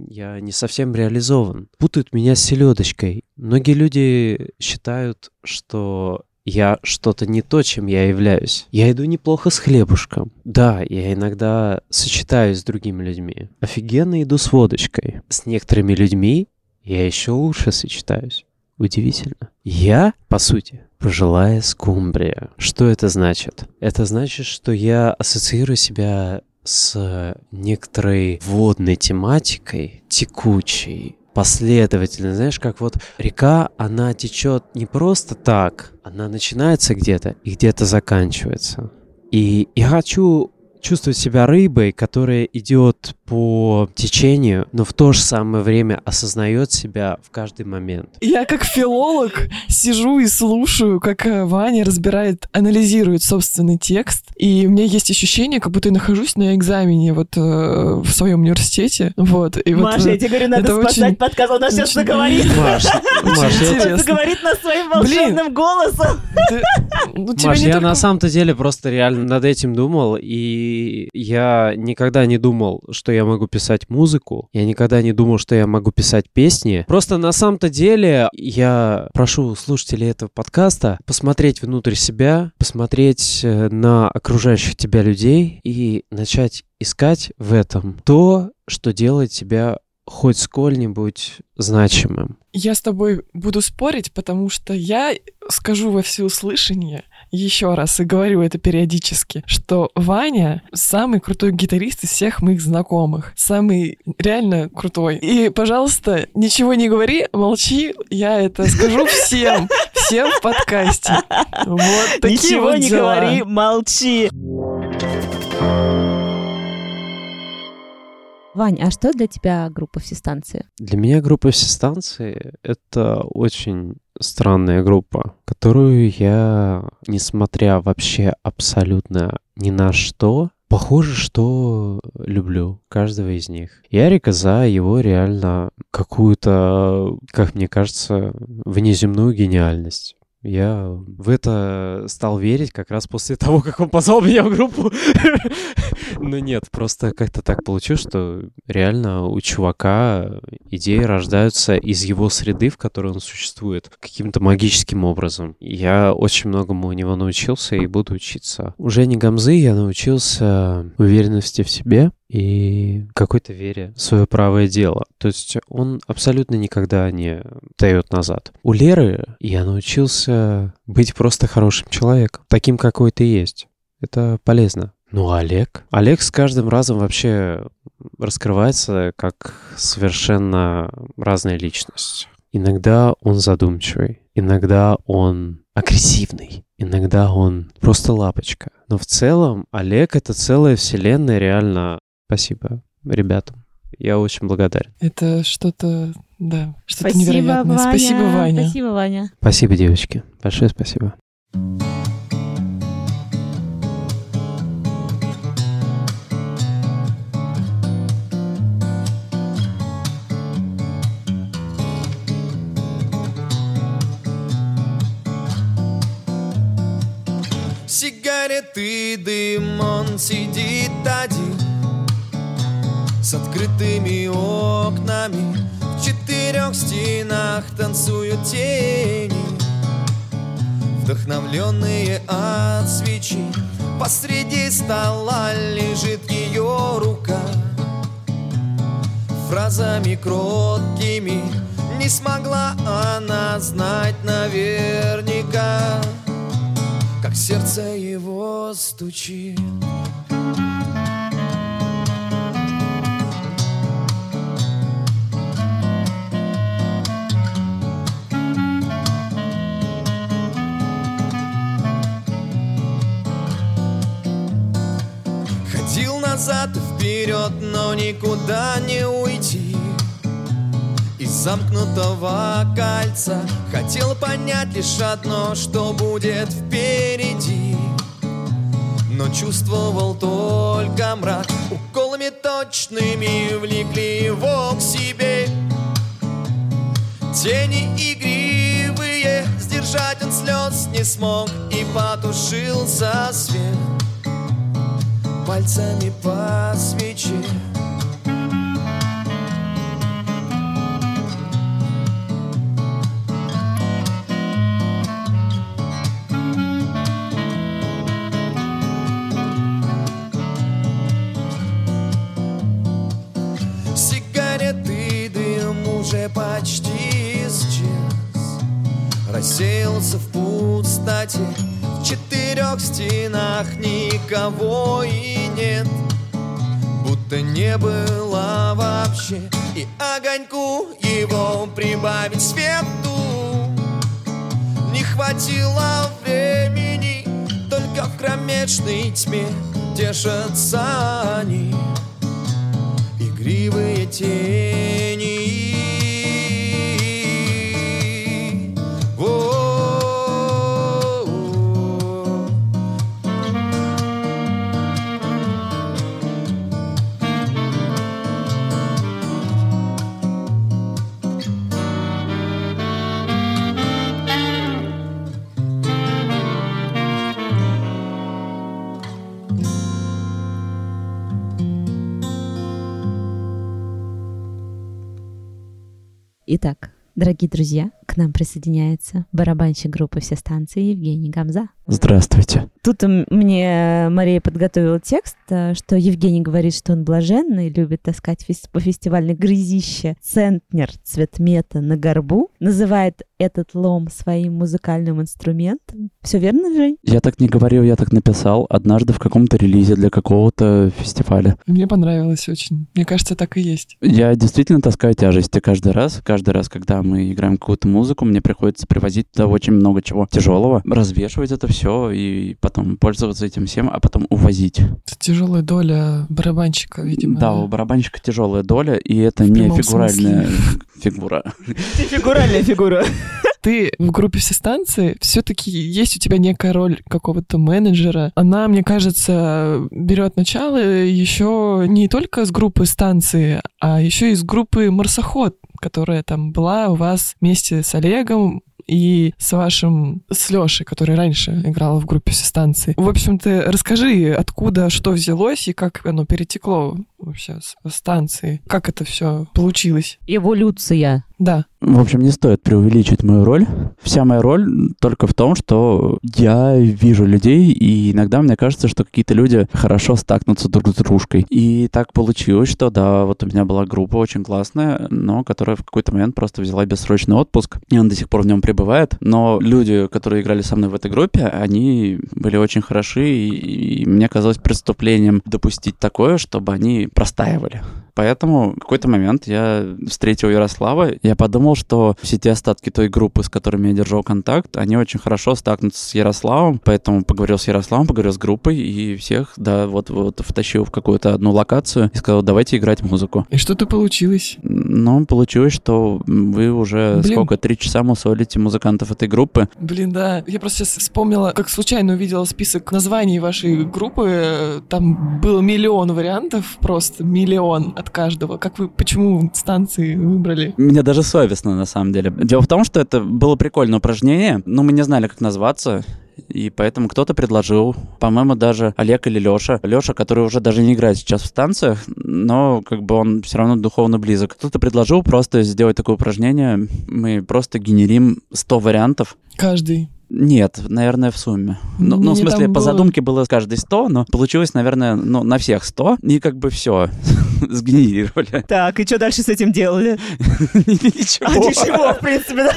[SPEAKER 8] я не совсем реализован. Путают меня с селедочкой. Многие люди считают, что я что-то не то, чем я являюсь. Я иду неплохо с хлебушком. Да, я иногда сочетаюсь с другими людьми. Офигенно иду с водочкой. С некоторыми людьми я еще лучше сочетаюсь. Удивительно. Я, по сути, пожилая скумбрия. Что это значит? Это значит, что я ассоциирую себя с некоторой водной тематикой, текучей, последовательно. Знаешь, как вот река, она течет не просто так, она начинается где-то и где-то заканчивается. И я хочу чувствовать себя рыбой, которая идет по течению, но в то же самое время осознает себя в каждый момент.
[SPEAKER 2] Я как филолог сижу и слушаю, как э, Ваня разбирает, анализирует собственный текст, и у меня есть ощущение, как будто я нахожусь на экзамене вот э, в своем университете. Вот, и вот,
[SPEAKER 3] Маша,
[SPEAKER 2] э,
[SPEAKER 3] я тебе говорю, надо спасать
[SPEAKER 2] очень-
[SPEAKER 3] подкаст, она сейчас
[SPEAKER 2] очень-
[SPEAKER 3] заговорит.
[SPEAKER 8] Маш, Маш, я-
[SPEAKER 2] Очень
[SPEAKER 3] Он
[SPEAKER 2] интересно.
[SPEAKER 3] заговорит нас своим волшебным голосом.
[SPEAKER 2] Ты- ну, тебя
[SPEAKER 8] Маш,
[SPEAKER 2] не
[SPEAKER 8] я на самом-то деле просто реально над этим думал, и я никогда не думал, что я могу писать музыку, я никогда не думал, что я могу писать песни. Просто на самом-то деле я прошу слушателей этого подкаста посмотреть внутрь себя, посмотреть э, на окружающих тебя людей и начать искать в этом то, что делает тебя хоть сколь-нибудь значимым.
[SPEAKER 2] Я с тобой буду спорить, потому что я скажу во всеуслышание еще раз и говорю это периодически, что Ваня самый крутой гитарист из всех моих знакомых. Самый реально крутой. И, пожалуйста, ничего не говори, молчи, я это скажу всем, всем в подкасте. Вот такие
[SPEAKER 3] Ничего
[SPEAKER 2] вот
[SPEAKER 3] не
[SPEAKER 2] дела.
[SPEAKER 3] говори, молчи. Вань, а что для тебя группа «Всестанция»?
[SPEAKER 8] Для меня группа «Всестанции» — это очень странная группа, которую я, несмотря вообще абсолютно ни на что, похоже, что люблю каждого из них. Ярика за его реально какую-то, как мне кажется, внеземную гениальность. Я в это стал верить как раз после того, как он позвал меня в группу. Ну нет, просто как-то так получилось, что реально у чувака идеи рождаются из его среды, в которой он существует, каким-то магическим образом. Я очень многому у него научился и буду учиться. У Жени Гамзы я научился уверенности в себе, и какой-то вере в свое правое дело. То есть он абсолютно никогда не дает назад. У Леры я научился быть просто хорошим человеком, таким, какой ты есть. Это полезно. Ну, а Олег? Олег с каждым разом вообще раскрывается как совершенно разная личность. Иногда он задумчивый, иногда он агрессивный, иногда он просто лапочка. Но в целом Олег — это целая вселенная, реально. Спасибо ребятам. Я очень благодарен.
[SPEAKER 2] Это что-то, да, что-то
[SPEAKER 3] Спасибо,
[SPEAKER 2] невероятное.
[SPEAKER 3] Ваня.
[SPEAKER 2] Спасибо, Ваня.
[SPEAKER 3] Спасибо, Ваня.
[SPEAKER 8] Спасибо, девочки. Большое спасибо.
[SPEAKER 6] Сигареты, дым, он сидит один С открытыми окнами. В четырех стенах танцуют тени Вдохновленные от свечи. Посреди стола лежит ее рука. Фразами кроткими Не смогла она знать наверняка. Как сердце его стучит назад и вперед, но никуда не уйти. Из замкнутого кольца Хотел понять лишь одно, что будет впереди. Но чувствовал только мрак Уколами точными влекли его к себе. Тени игривые, сдержать он слез не смог И потушился свет пальцами по свече. Сигареты дым уже почти исчез. Рассеялся в пустоте четырех стенах никого и нет. Будто не было вообще И огоньку его прибавить свету. Не хватило времени Только в кромешной тьме Тешатся они. Игривые тени
[SPEAKER 5] Итак, дорогие друзья, к нам присоединяется барабанщик группы «Все станции» Евгений Гамза.
[SPEAKER 9] Здравствуйте.
[SPEAKER 5] Тут мне Мария подготовила текст, э, что Евгений говорит, что он блаженный, любит таскать фес- по фестивальной грязище центнер цветмета на горбу, называет этот лом своим музыкальным инструментом. Все верно, Жень?
[SPEAKER 10] Я так не говорил, я так написал однажды в каком-то релизе для какого-то фестиваля.
[SPEAKER 2] Мне понравилось очень. Мне кажется, так и есть.
[SPEAKER 10] Я действительно таскаю тяжести каждый раз. Каждый раз, когда мы играем какую-то музыку, мне приходится привозить туда очень много чего тяжелого, развешивать это все и потом пользоваться этим всем, а потом увозить.
[SPEAKER 2] Это тяжелая доля барабанщика, видимо.
[SPEAKER 10] Да, у барабанщика тяжелая доля, и это не фигуральная фигура.
[SPEAKER 11] Ты фигуральная фигура.
[SPEAKER 2] Ты в группе все станции, все-таки есть у тебя некая роль какого-то менеджера. Она, мне кажется, берет начало еще не только с группы станции, а еще и с группы Марсоход, которая там была у вас вместе с Олегом и с вашим, с Лешей, который раньше играл в группе все станции. В общем-то, расскажи, откуда что взялось и как оно перетекло вообще с станции. Как это все получилось?
[SPEAKER 11] Эволюция.
[SPEAKER 2] Да.
[SPEAKER 10] В общем, не стоит преувеличить мою роль. Вся моя роль только в том, что я вижу людей, и иногда мне кажется, что какие-то люди хорошо стакнутся друг с дружкой. И так получилось, что да, вот у меня была группа очень классная, но которая в какой-то момент просто взяла бессрочный отпуск, и он до сих пор в нем пребывает. Но люди, которые играли со мной в этой группе, они были очень хороши, и, и мне казалось преступлением допустить такое, чтобы они простаивали. Поэтому в какой-то момент я встретил Ярослава, я подумал, что все те остатки той группы, с которыми я держал контакт, они очень хорошо стакнутся с Ярославом, поэтому поговорил с Ярославом, поговорил с группой и всех, да, вот, вот втащил в какую-то одну локацию и сказал, давайте играть музыку.
[SPEAKER 2] И что-то получилось.
[SPEAKER 10] Ну, получилось, что вы уже
[SPEAKER 2] Блин.
[SPEAKER 10] сколько, три часа мусолите музыкантов этой группы.
[SPEAKER 2] Блин, да. Я просто сейчас вспомнила, как случайно увидела список названий вашей группы. Там был миллион вариантов, просто миллион от каждого. Как вы, почему станции выбрали?
[SPEAKER 10] Мне даже совестно, на самом деле. Дело в том, что это было прикольное упражнение, но мы не знали, как назваться. И поэтому кто-то предложил, по-моему, даже Олег или Лёша. Лёша, который уже даже не играет сейчас в станциях, но как бы он все равно духовно близок. Кто-то предложил просто сделать такое упражнение. Мы просто генерим 100 вариантов.
[SPEAKER 2] Каждый.
[SPEAKER 10] Нет, наверное, в сумме. Ну, ну, в смысле, по
[SPEAKER 2] было-
[SPEAKER 10] задумке было каждый 100, но получилось, наверное, ну, на всех 100. И как бы все, сгенерировали.
[SPEAKER 11] Так, и что дальше с этим делали?
[SPEAKER 10] Ничего.
[SPEAKER 11] А ничего, в принципе, да.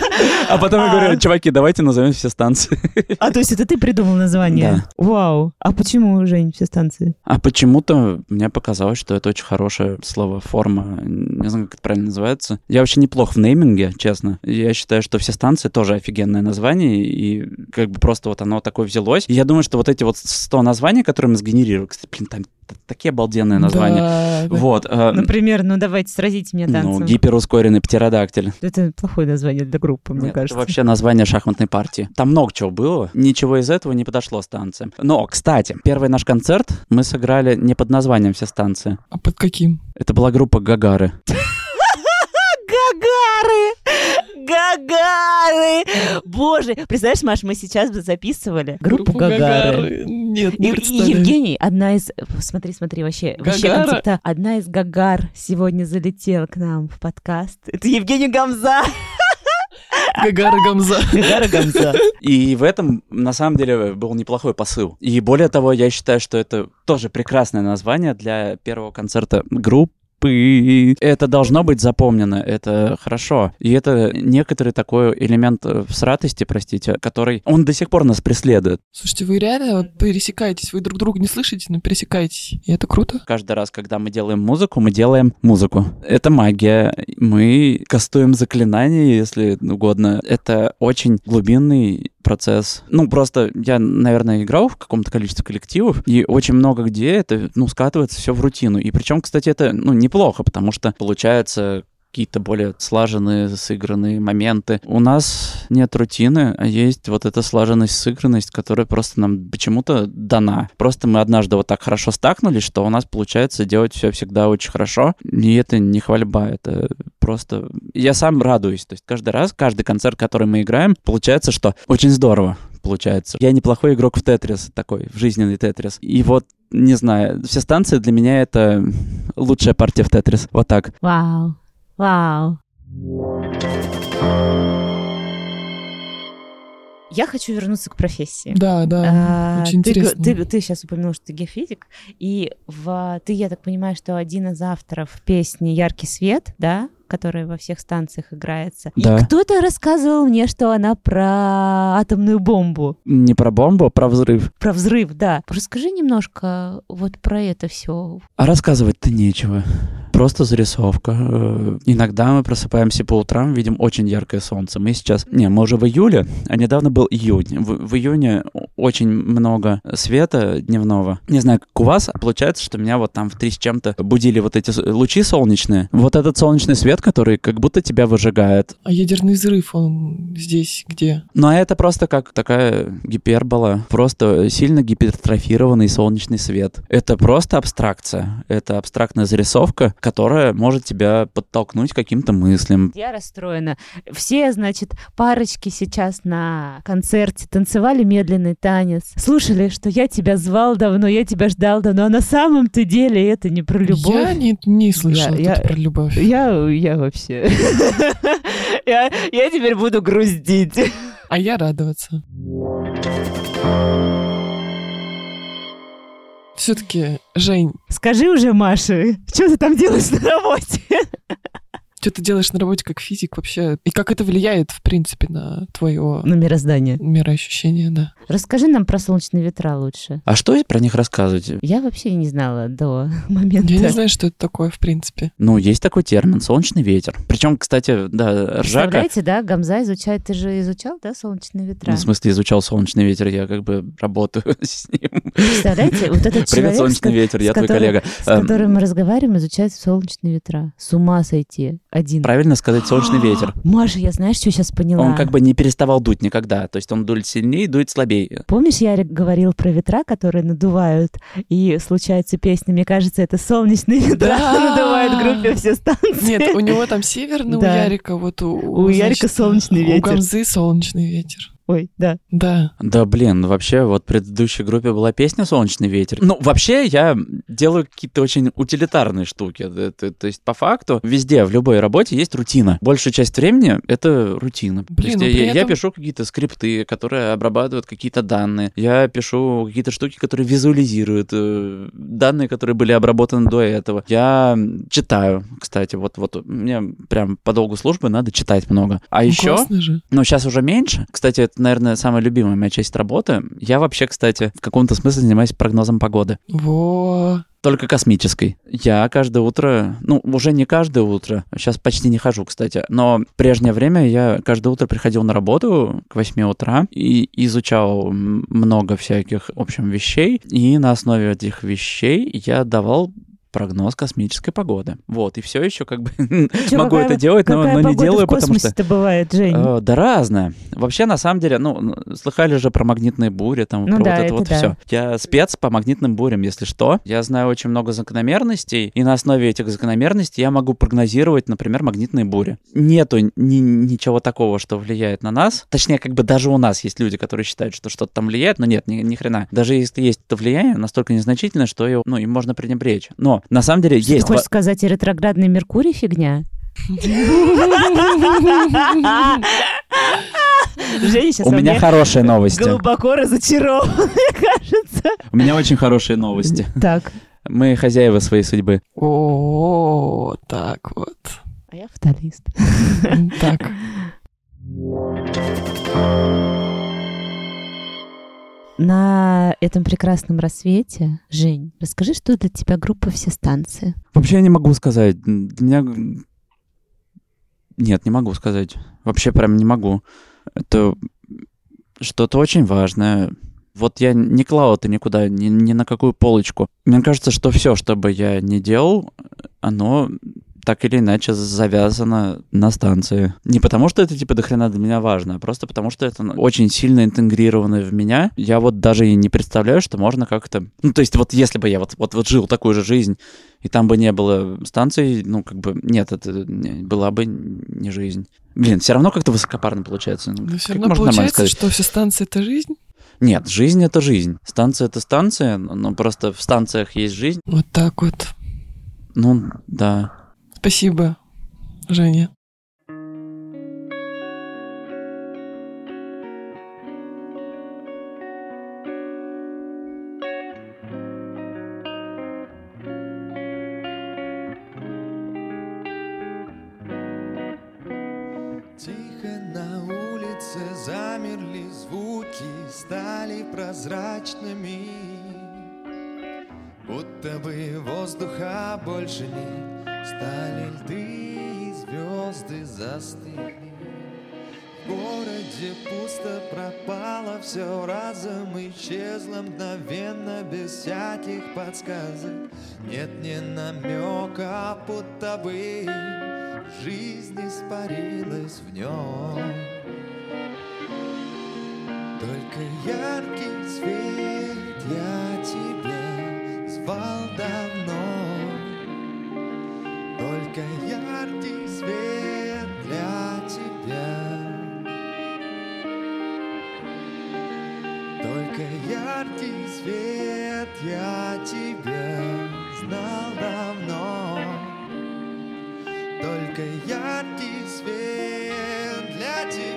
[SPEAKER 10] А потом я
[SPEAKER 11] А.
[SPEAKER 10] говорю, чуваки, давайте назовем все станции.
[SPEAKER 11] А, то есть это ты придумал название? Вау. А почему, Жень, все станции?
[SPEAKER 10] А почему-то мне показалось, что это очень хорошее слово, форма. Не знаю, как это правильно называется. Я вообще неплох в нейминге, честно. Я считаю, что все станции тоже офигенное название, и как бы просто вот оно такое взялось. И я думаю, что вот эти вот 100 названий, которые мы сгенерировали, кстати, блин, там такие обалденные названия.
[SPEAKER 2] Да, да.
[SPEAKER 10] Вот. э,
[SPEAKER 5] Например, ну давайте сразите меня
[SPEAKER 10] ну,
[SPEAKER 5] танцем.
[SPEAKER 10] гиперускоренный птеродактиль.
[SPEAKER 5] Это плохое название для группы, мне
[SPEAKER 10] Нет,
[SPEAKER 5] кажется.
[SPEAKER 10] Это вообще название шахматной партии. Там много чего было. Ничего из этого не подошло станциям. Но, кстати, первый наш концерт мы сыграли не под названием «Все станции».
[SPEAKER 2] А под каким?
[SPEAKER 10] Это была группа «Гагары».
[SPEAKER 5] Гагары! Гагары! Боже, представляешь, Маш, мы сейчас бы записывали группу Гагары.
[SPEAKER 2] Нет,
[SPEAKER 5] И,
[SPEAKER 2] не
[SPEAKER 5] и
[SPEAKER 2] представляю.
[SPEAKER 5] Евгений, одна из... Смотри, смотри, вообще, вообще
[SPEAKER 2] Гагара?
[SPEAKER 5] концепта. Одна из Гагар сегодня залетела к нам в подкаст. Это Евгений Гамза.
[SPEAKER 2] Гагара Гамза.
[SPEAKER 5] Гагара Гамза.
[SPEAKER 10] И в этом, на самом деле, был неплохой посыл. И более того, я считаю, что это тоже прекрасное название для первого концерта группы. Это должно быть запомнено, это хорошо. И это некоторый такой элемент э, всратости, простите, который, он до сих пор нас преследует.
[SPEAKER 2] Слушайте, вы реально пересекаетесь, вы друг друга не слышите, но пересекаетесь. И это круто.
[SPEAKER 10] Каждый раз, когда мы делаем музыку, мы делаем музыку. Это магия. Мы кастуем заклинания, если угодно. Это очень глубинный процесс. Ну, просто я, наверное, играл в каком-то количестве коллективов, и очень много где это, ну, скатывается все в рутину. И причем, кстати, это, ну, неплохо, потому что получается какие-то более слаженные, сыгранные моменты. У нас нет рутины, а есть вот эта слаженность, сыгранность, которая просто нам почему-то дана. Просто мы однажды вот так хорошо стакнулись, что у нас получается делать все всегда очень хорошо, и это не хвальба, это просто... Я сам радуюсь, то есть каждый раз, каждый концерт, который мы играем, получается, что очень здорово получается. Я неплохой игрок в Тетрис такой, в жизненный Тетрис. И вот не знаю, все станции для меня это лучшая партия в Тетрис. Вот так.
[SPEAKER 5] Вау. Вау. Я хочу вернуться к профессии.
[SPEAKER 2] Да, да,
[SPEAKER 5] А,
[SPEAKER 2] очень
[SPEAKER 5] ты,
[SPEAKER 2] интересно.
[SPEAKER 5] Ты, ты сейчас упомянул, что ты геофизик, и в, ты, я так понимаю, что один из авторов песни «Яркий свет», да, которая во всех станциях играется.
[SPEAKER 10] Да.
[SPEAKER 5] И кто-то рассказывал мне, что она про атомную бомбу,
[SPEAKER 10] Не про бомбу, а про взрыв.
[SPEAKER 5] про взрыв, да. Расскажи немножко вот про это все.
[SPEAKER 10] А рассказывать-то нечего. Просто зарисовка. Э, Иногда мы просыпаемся по утрам, видим очень яркое солнце. Мы сейчас... Не, мы уже в июле, а недавно был июнь. В, в июне очень много света дневного. Не знаю, как у вас, а получается, что меня вот там в три с чем-то будили вот эти лучи солнечные. Вот этот солнечный свет, который как будто тебя выжигает.
[SPEAKER 2] А ядерный взрыв, он здесь где?
[SPEAKER 10] Но это просто как такая гипербола, просто сильно гипертрофированный солнечный свет. Это просто абстракция, это абстрактная зарисовка, которая может тебя подтолкнуть к каким-то мыслям.
[SPEAKER 5] Я расстроена. Все, значит, парочки сейчас на концерте танцевали медленный танец. Слушали, что я тебя звал давно, я тебя ждал давно, а на самом-то деле это не про любовь.
[SPEAKER 2] Я не, не слышала
[SPEAKER 5] Я-
[SPEAKER 2] тут
[SPEAKER 5] я-
[SPEAKER 2] про любовь.
[SPEAKER 5] Я, я вообще... Я, я теперь буду грустить.
[SPEAKER 2] А я радоваться. Все-таки, Жень,
[SPEAKER 5] Скажи уже, Маша, что ты там делаешь на работе?
[SPEAKER 2] Что ты делаешь на работе как физик вообще? И как это влияет, в принципе, на твое
[SPEAKER 5] На мироздание.
[SPEAKER 2] мироощущение, да?
[SPEAKER 5] Расскажи нам про солнечные ветра лучше.
[SPEAKER 10] А что про них рассказывать?
[SPEAKER 5] Я вообще не знала до момента.
[SPEAKER 2] Я не знаю, что это такое, в принципе.
[SPEAKER 10] Ну, есть такой термин солнечный ветер. Причем, кстати, да, ржака.
[SPEAKER 5] Представляете, да, Гамза изучает, ты же изучал, да, солнечные ветра?
[SPEAKER 10] Ну, в смысле, изучал солнечный ветер, я как бы работаю с ним.
[SPEAKER 5] Представляете, вот этот
[SPEAKER 10] Привет,
[SPEAKER 5] человек,
[SPEAKER 10] солнечный
[SPEAKER 5] с,
[SPEAKER 10] ветер, я твой коллега.
[SPEAKER 5] с которым мы разговариваем, изучает солнечные ветра. С ума сойти. Один.
[SPEAKER 10] Правильно сказать солнечный ветер.
[SPEAKER 5] Маша, я знаешь, что сейчас поняла?
[SPEAKER 10] Он как бы не переставал дуть никогда. То есть он дует сильнее, дует слабее.
[SPEAKER 5] Помнишь, Ярик говорил про ветра, которые надувают, и случаются песни, мне кажется, это солнечные ветра
[SPEAKER 2] Да.
[SPEAKER 5] надувают в группе все станции.
[SPEAKER 2] Нет, у него там северный, у. Ярика вот у...
[SPEAKER 5] У Ярика солнечный
[SPEAKER 2] У
[SPEAKER 5] ветер.
[SPEAKER 2] Гамзы солнечный ветер.
[SPEAKER 5] Ой, да.
[SPEAKER 2] Да.
[SPEAKER 10] Да, блин, ну вообще, вот в предыдущей группе была песня «Солнечный ветер». Ну, вообще, я делаю какие-то очень утилитарные штуки. Это- это- то есть, по факту, везде, в любой работе есть рутина. Большую часть времени это рутина. То
[SPEAKER 2] Блин,
[SPEAKER 10] есть
[SPEAKER 2] ну
[SPEAKER 10] я,
[SPEAKER 2] при
[SPEAKER 10] я-
[SPEAKER 2] этом-
[SPEAKER 10] пишу какие-то скрипты, которые обрабатывают какие-то данные. Я пишу какие-то штуки, которые визуализируют э, данные, которые были обработаны до этого. Я читаю, кстати, вот, вот мне прям по долгу службы надо читать много. А
[SPEAKER 2] Ну,
[SPEAKER 10] еще...
[SPEAKER 2] классно же.
[SPEAKER 10] Но сейчас уже меньше. Кстати, это, наверное, самая любимая моя часть работы. Я вообще, кстати, в каком-то смысле занимаюсь прогнозом погоды.
[SPEAKER 2] Во.
[SPEAKER 10] только космической. Я каждое утро, ну, уже не каждое утро, сейчас почти не хожу, кстати, но в прежнее время я каждое утро приходил на работу к 8 утра и изучал много всяких, в общем, вещей, и на основе этих вещей я давал прогноз космической погоды. Вот, и все еще как бы
[SPEAKER 5] Чё,
[SPEAKER 10] могу
[SPEAKER 5] какая-
[SPEAKER 10] это делать, но, но не делаю,
[SPEAKER 5] в
[SPEAKER 10] потому что...
[SPEAKER 5] космосе-то бывает, Жень?
[SPEAKER 10] Э, Да разное. Вообще, на самом деле, ну, слыхали же про магнитные бури, там,
[SPEAKER 5] Ну
[SPEAKER 10] про
[SPEAKER 5] да,
[SPEAKER 10] вот это,
[SPEAKER 5] это
[SPEAKER 10] вот
[SPEAKER 5] да.
[SPEAKER 10] все. Я спец по магнитным бурям, если что. Я знаю очень много закономерностей, и на основе этих закономерностей я могу прогнозировать, например, магнитные бури. Нету ни- ничего такого, что влияет на нас. Точнее, как бы даже у нас есть люди, которые считают, что что-то там влияет, но нет, ни, ни хрена. Даже если есть это влияние, настолько незначительное, что его, ну, им можно пренебречь. Но на самом деле
[SPEAKER 5] Что ты
[SPEAKER 10] есть...
[SPEAKER 5] хочешь
[SPEAKER 10] во-
[SPEAKER 5] сказать, ретроградный Меркурий фигня? Женя сейчас
[SPEAKER 10] У меня хорошие новости.
[SPEAKER 5] глубоко разочарован, мне кажется.
[SPEAKER 10] У меня очень хорошие новости.
[SPEAKER 5] Так,
[SPEAKER 10] Мы хозяева своей судьбы.
[SPEAKER 2] О, так вот.
[SPEAKER 5] а я фаталист.
[SPEAKER 2] Так.
[SPEAKER 5] На этом прекрасном рассвете, Жень, расскажи, что для тебя группа «Все станции».
[SPEAKER 10] Вообще я не могу сказать. Для меня... Нет, не могу сказать. Вообще прям не могу. Это что-то очень важное. Вот я не клал это никуда, ни, ни на какую полочку. Мне кажется, что все, что бы я не делал, оно так или иначе завязано на станции. Не потому, что это типа дохрена для меня важно, а просто потому, что это очень сильно интегрировано в меня. Я вот даже и не представляю, что можно как-то... Ну, то есть вот если бы я вот, вот, вот жил такую же жизнь, и там бы не было станций, ну, как бы, нет, это была бы не жизнь. Блин, все равно как-то высокопарно получается. Ну,
[SPEAKER 2] Но все
[SPEAKER 10] как
[SPEAKER 2] равно
[SPEAKER 10] можно нормально
[SPEAKER 2] получается, что все станции — это жизнь.
[SPEAKER 10] Нет, жизнь — это жизнь. Станция — это станция, но просто в станциях есть жизнь.
[SPEAKER 2] Вот так вот.
[SPEAKER 10] Ну, да.
[SPEAKER 2] Спасибо, Женя.
[SPEAKER 6] Тихо на улице замерли звуки, стали прозрачными. Будто бы воздуха больше нет, стали льды и звезды застыли. В городе пусто пропало все разом исчезло мгновенно без всяких подсказок. Нет ни намека, будто бы жизнь испарилась в нем. Только яркий свет я тебя звал давно. Только яркий свет для тебя. Только яркий свет я тебя знал давно. Только яркий свет для тебя.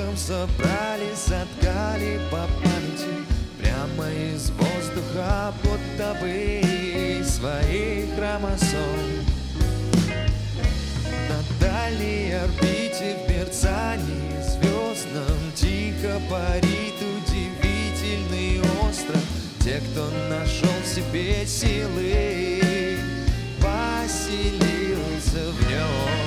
[SPEAKER 6] Крохам, собрали, соткали по памяти прямо из воздуха, будто бы из своих хромосом. На дальней орбите в мерцании звездном тихо парит удивительный остров. Те, кто нашел в себе силы, поселился в нем.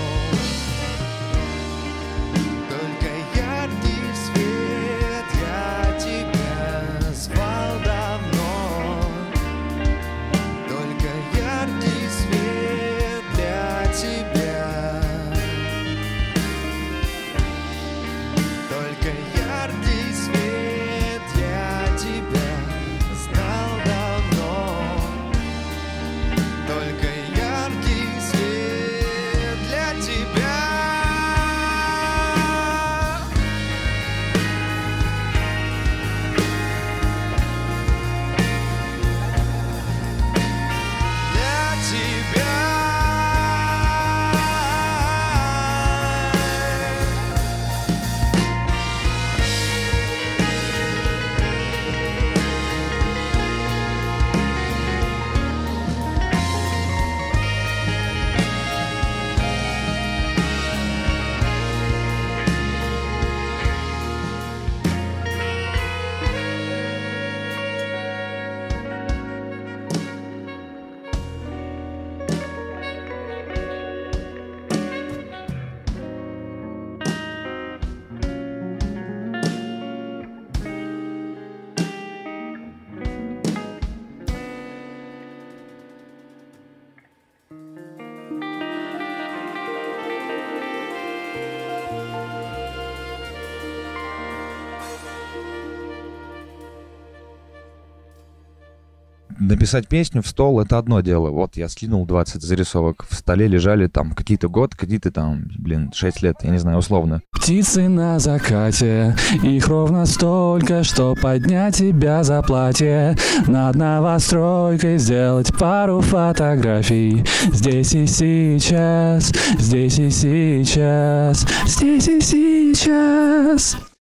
[SPEAKER 1] Написать песню в стол — это одно дело. Вот я скинул 20 зарисовок. В столе лежали там какие-то год, какие-то там, блин, 6 лет, я не знаю, условно.
[SPEAKER 12] Птицы на закате, их ровно столько, что поднять тебя за платье. Над новостройкой сделать пару фотографий. Здесь и сейчас, здесь и сейчас, здесь и сейчас.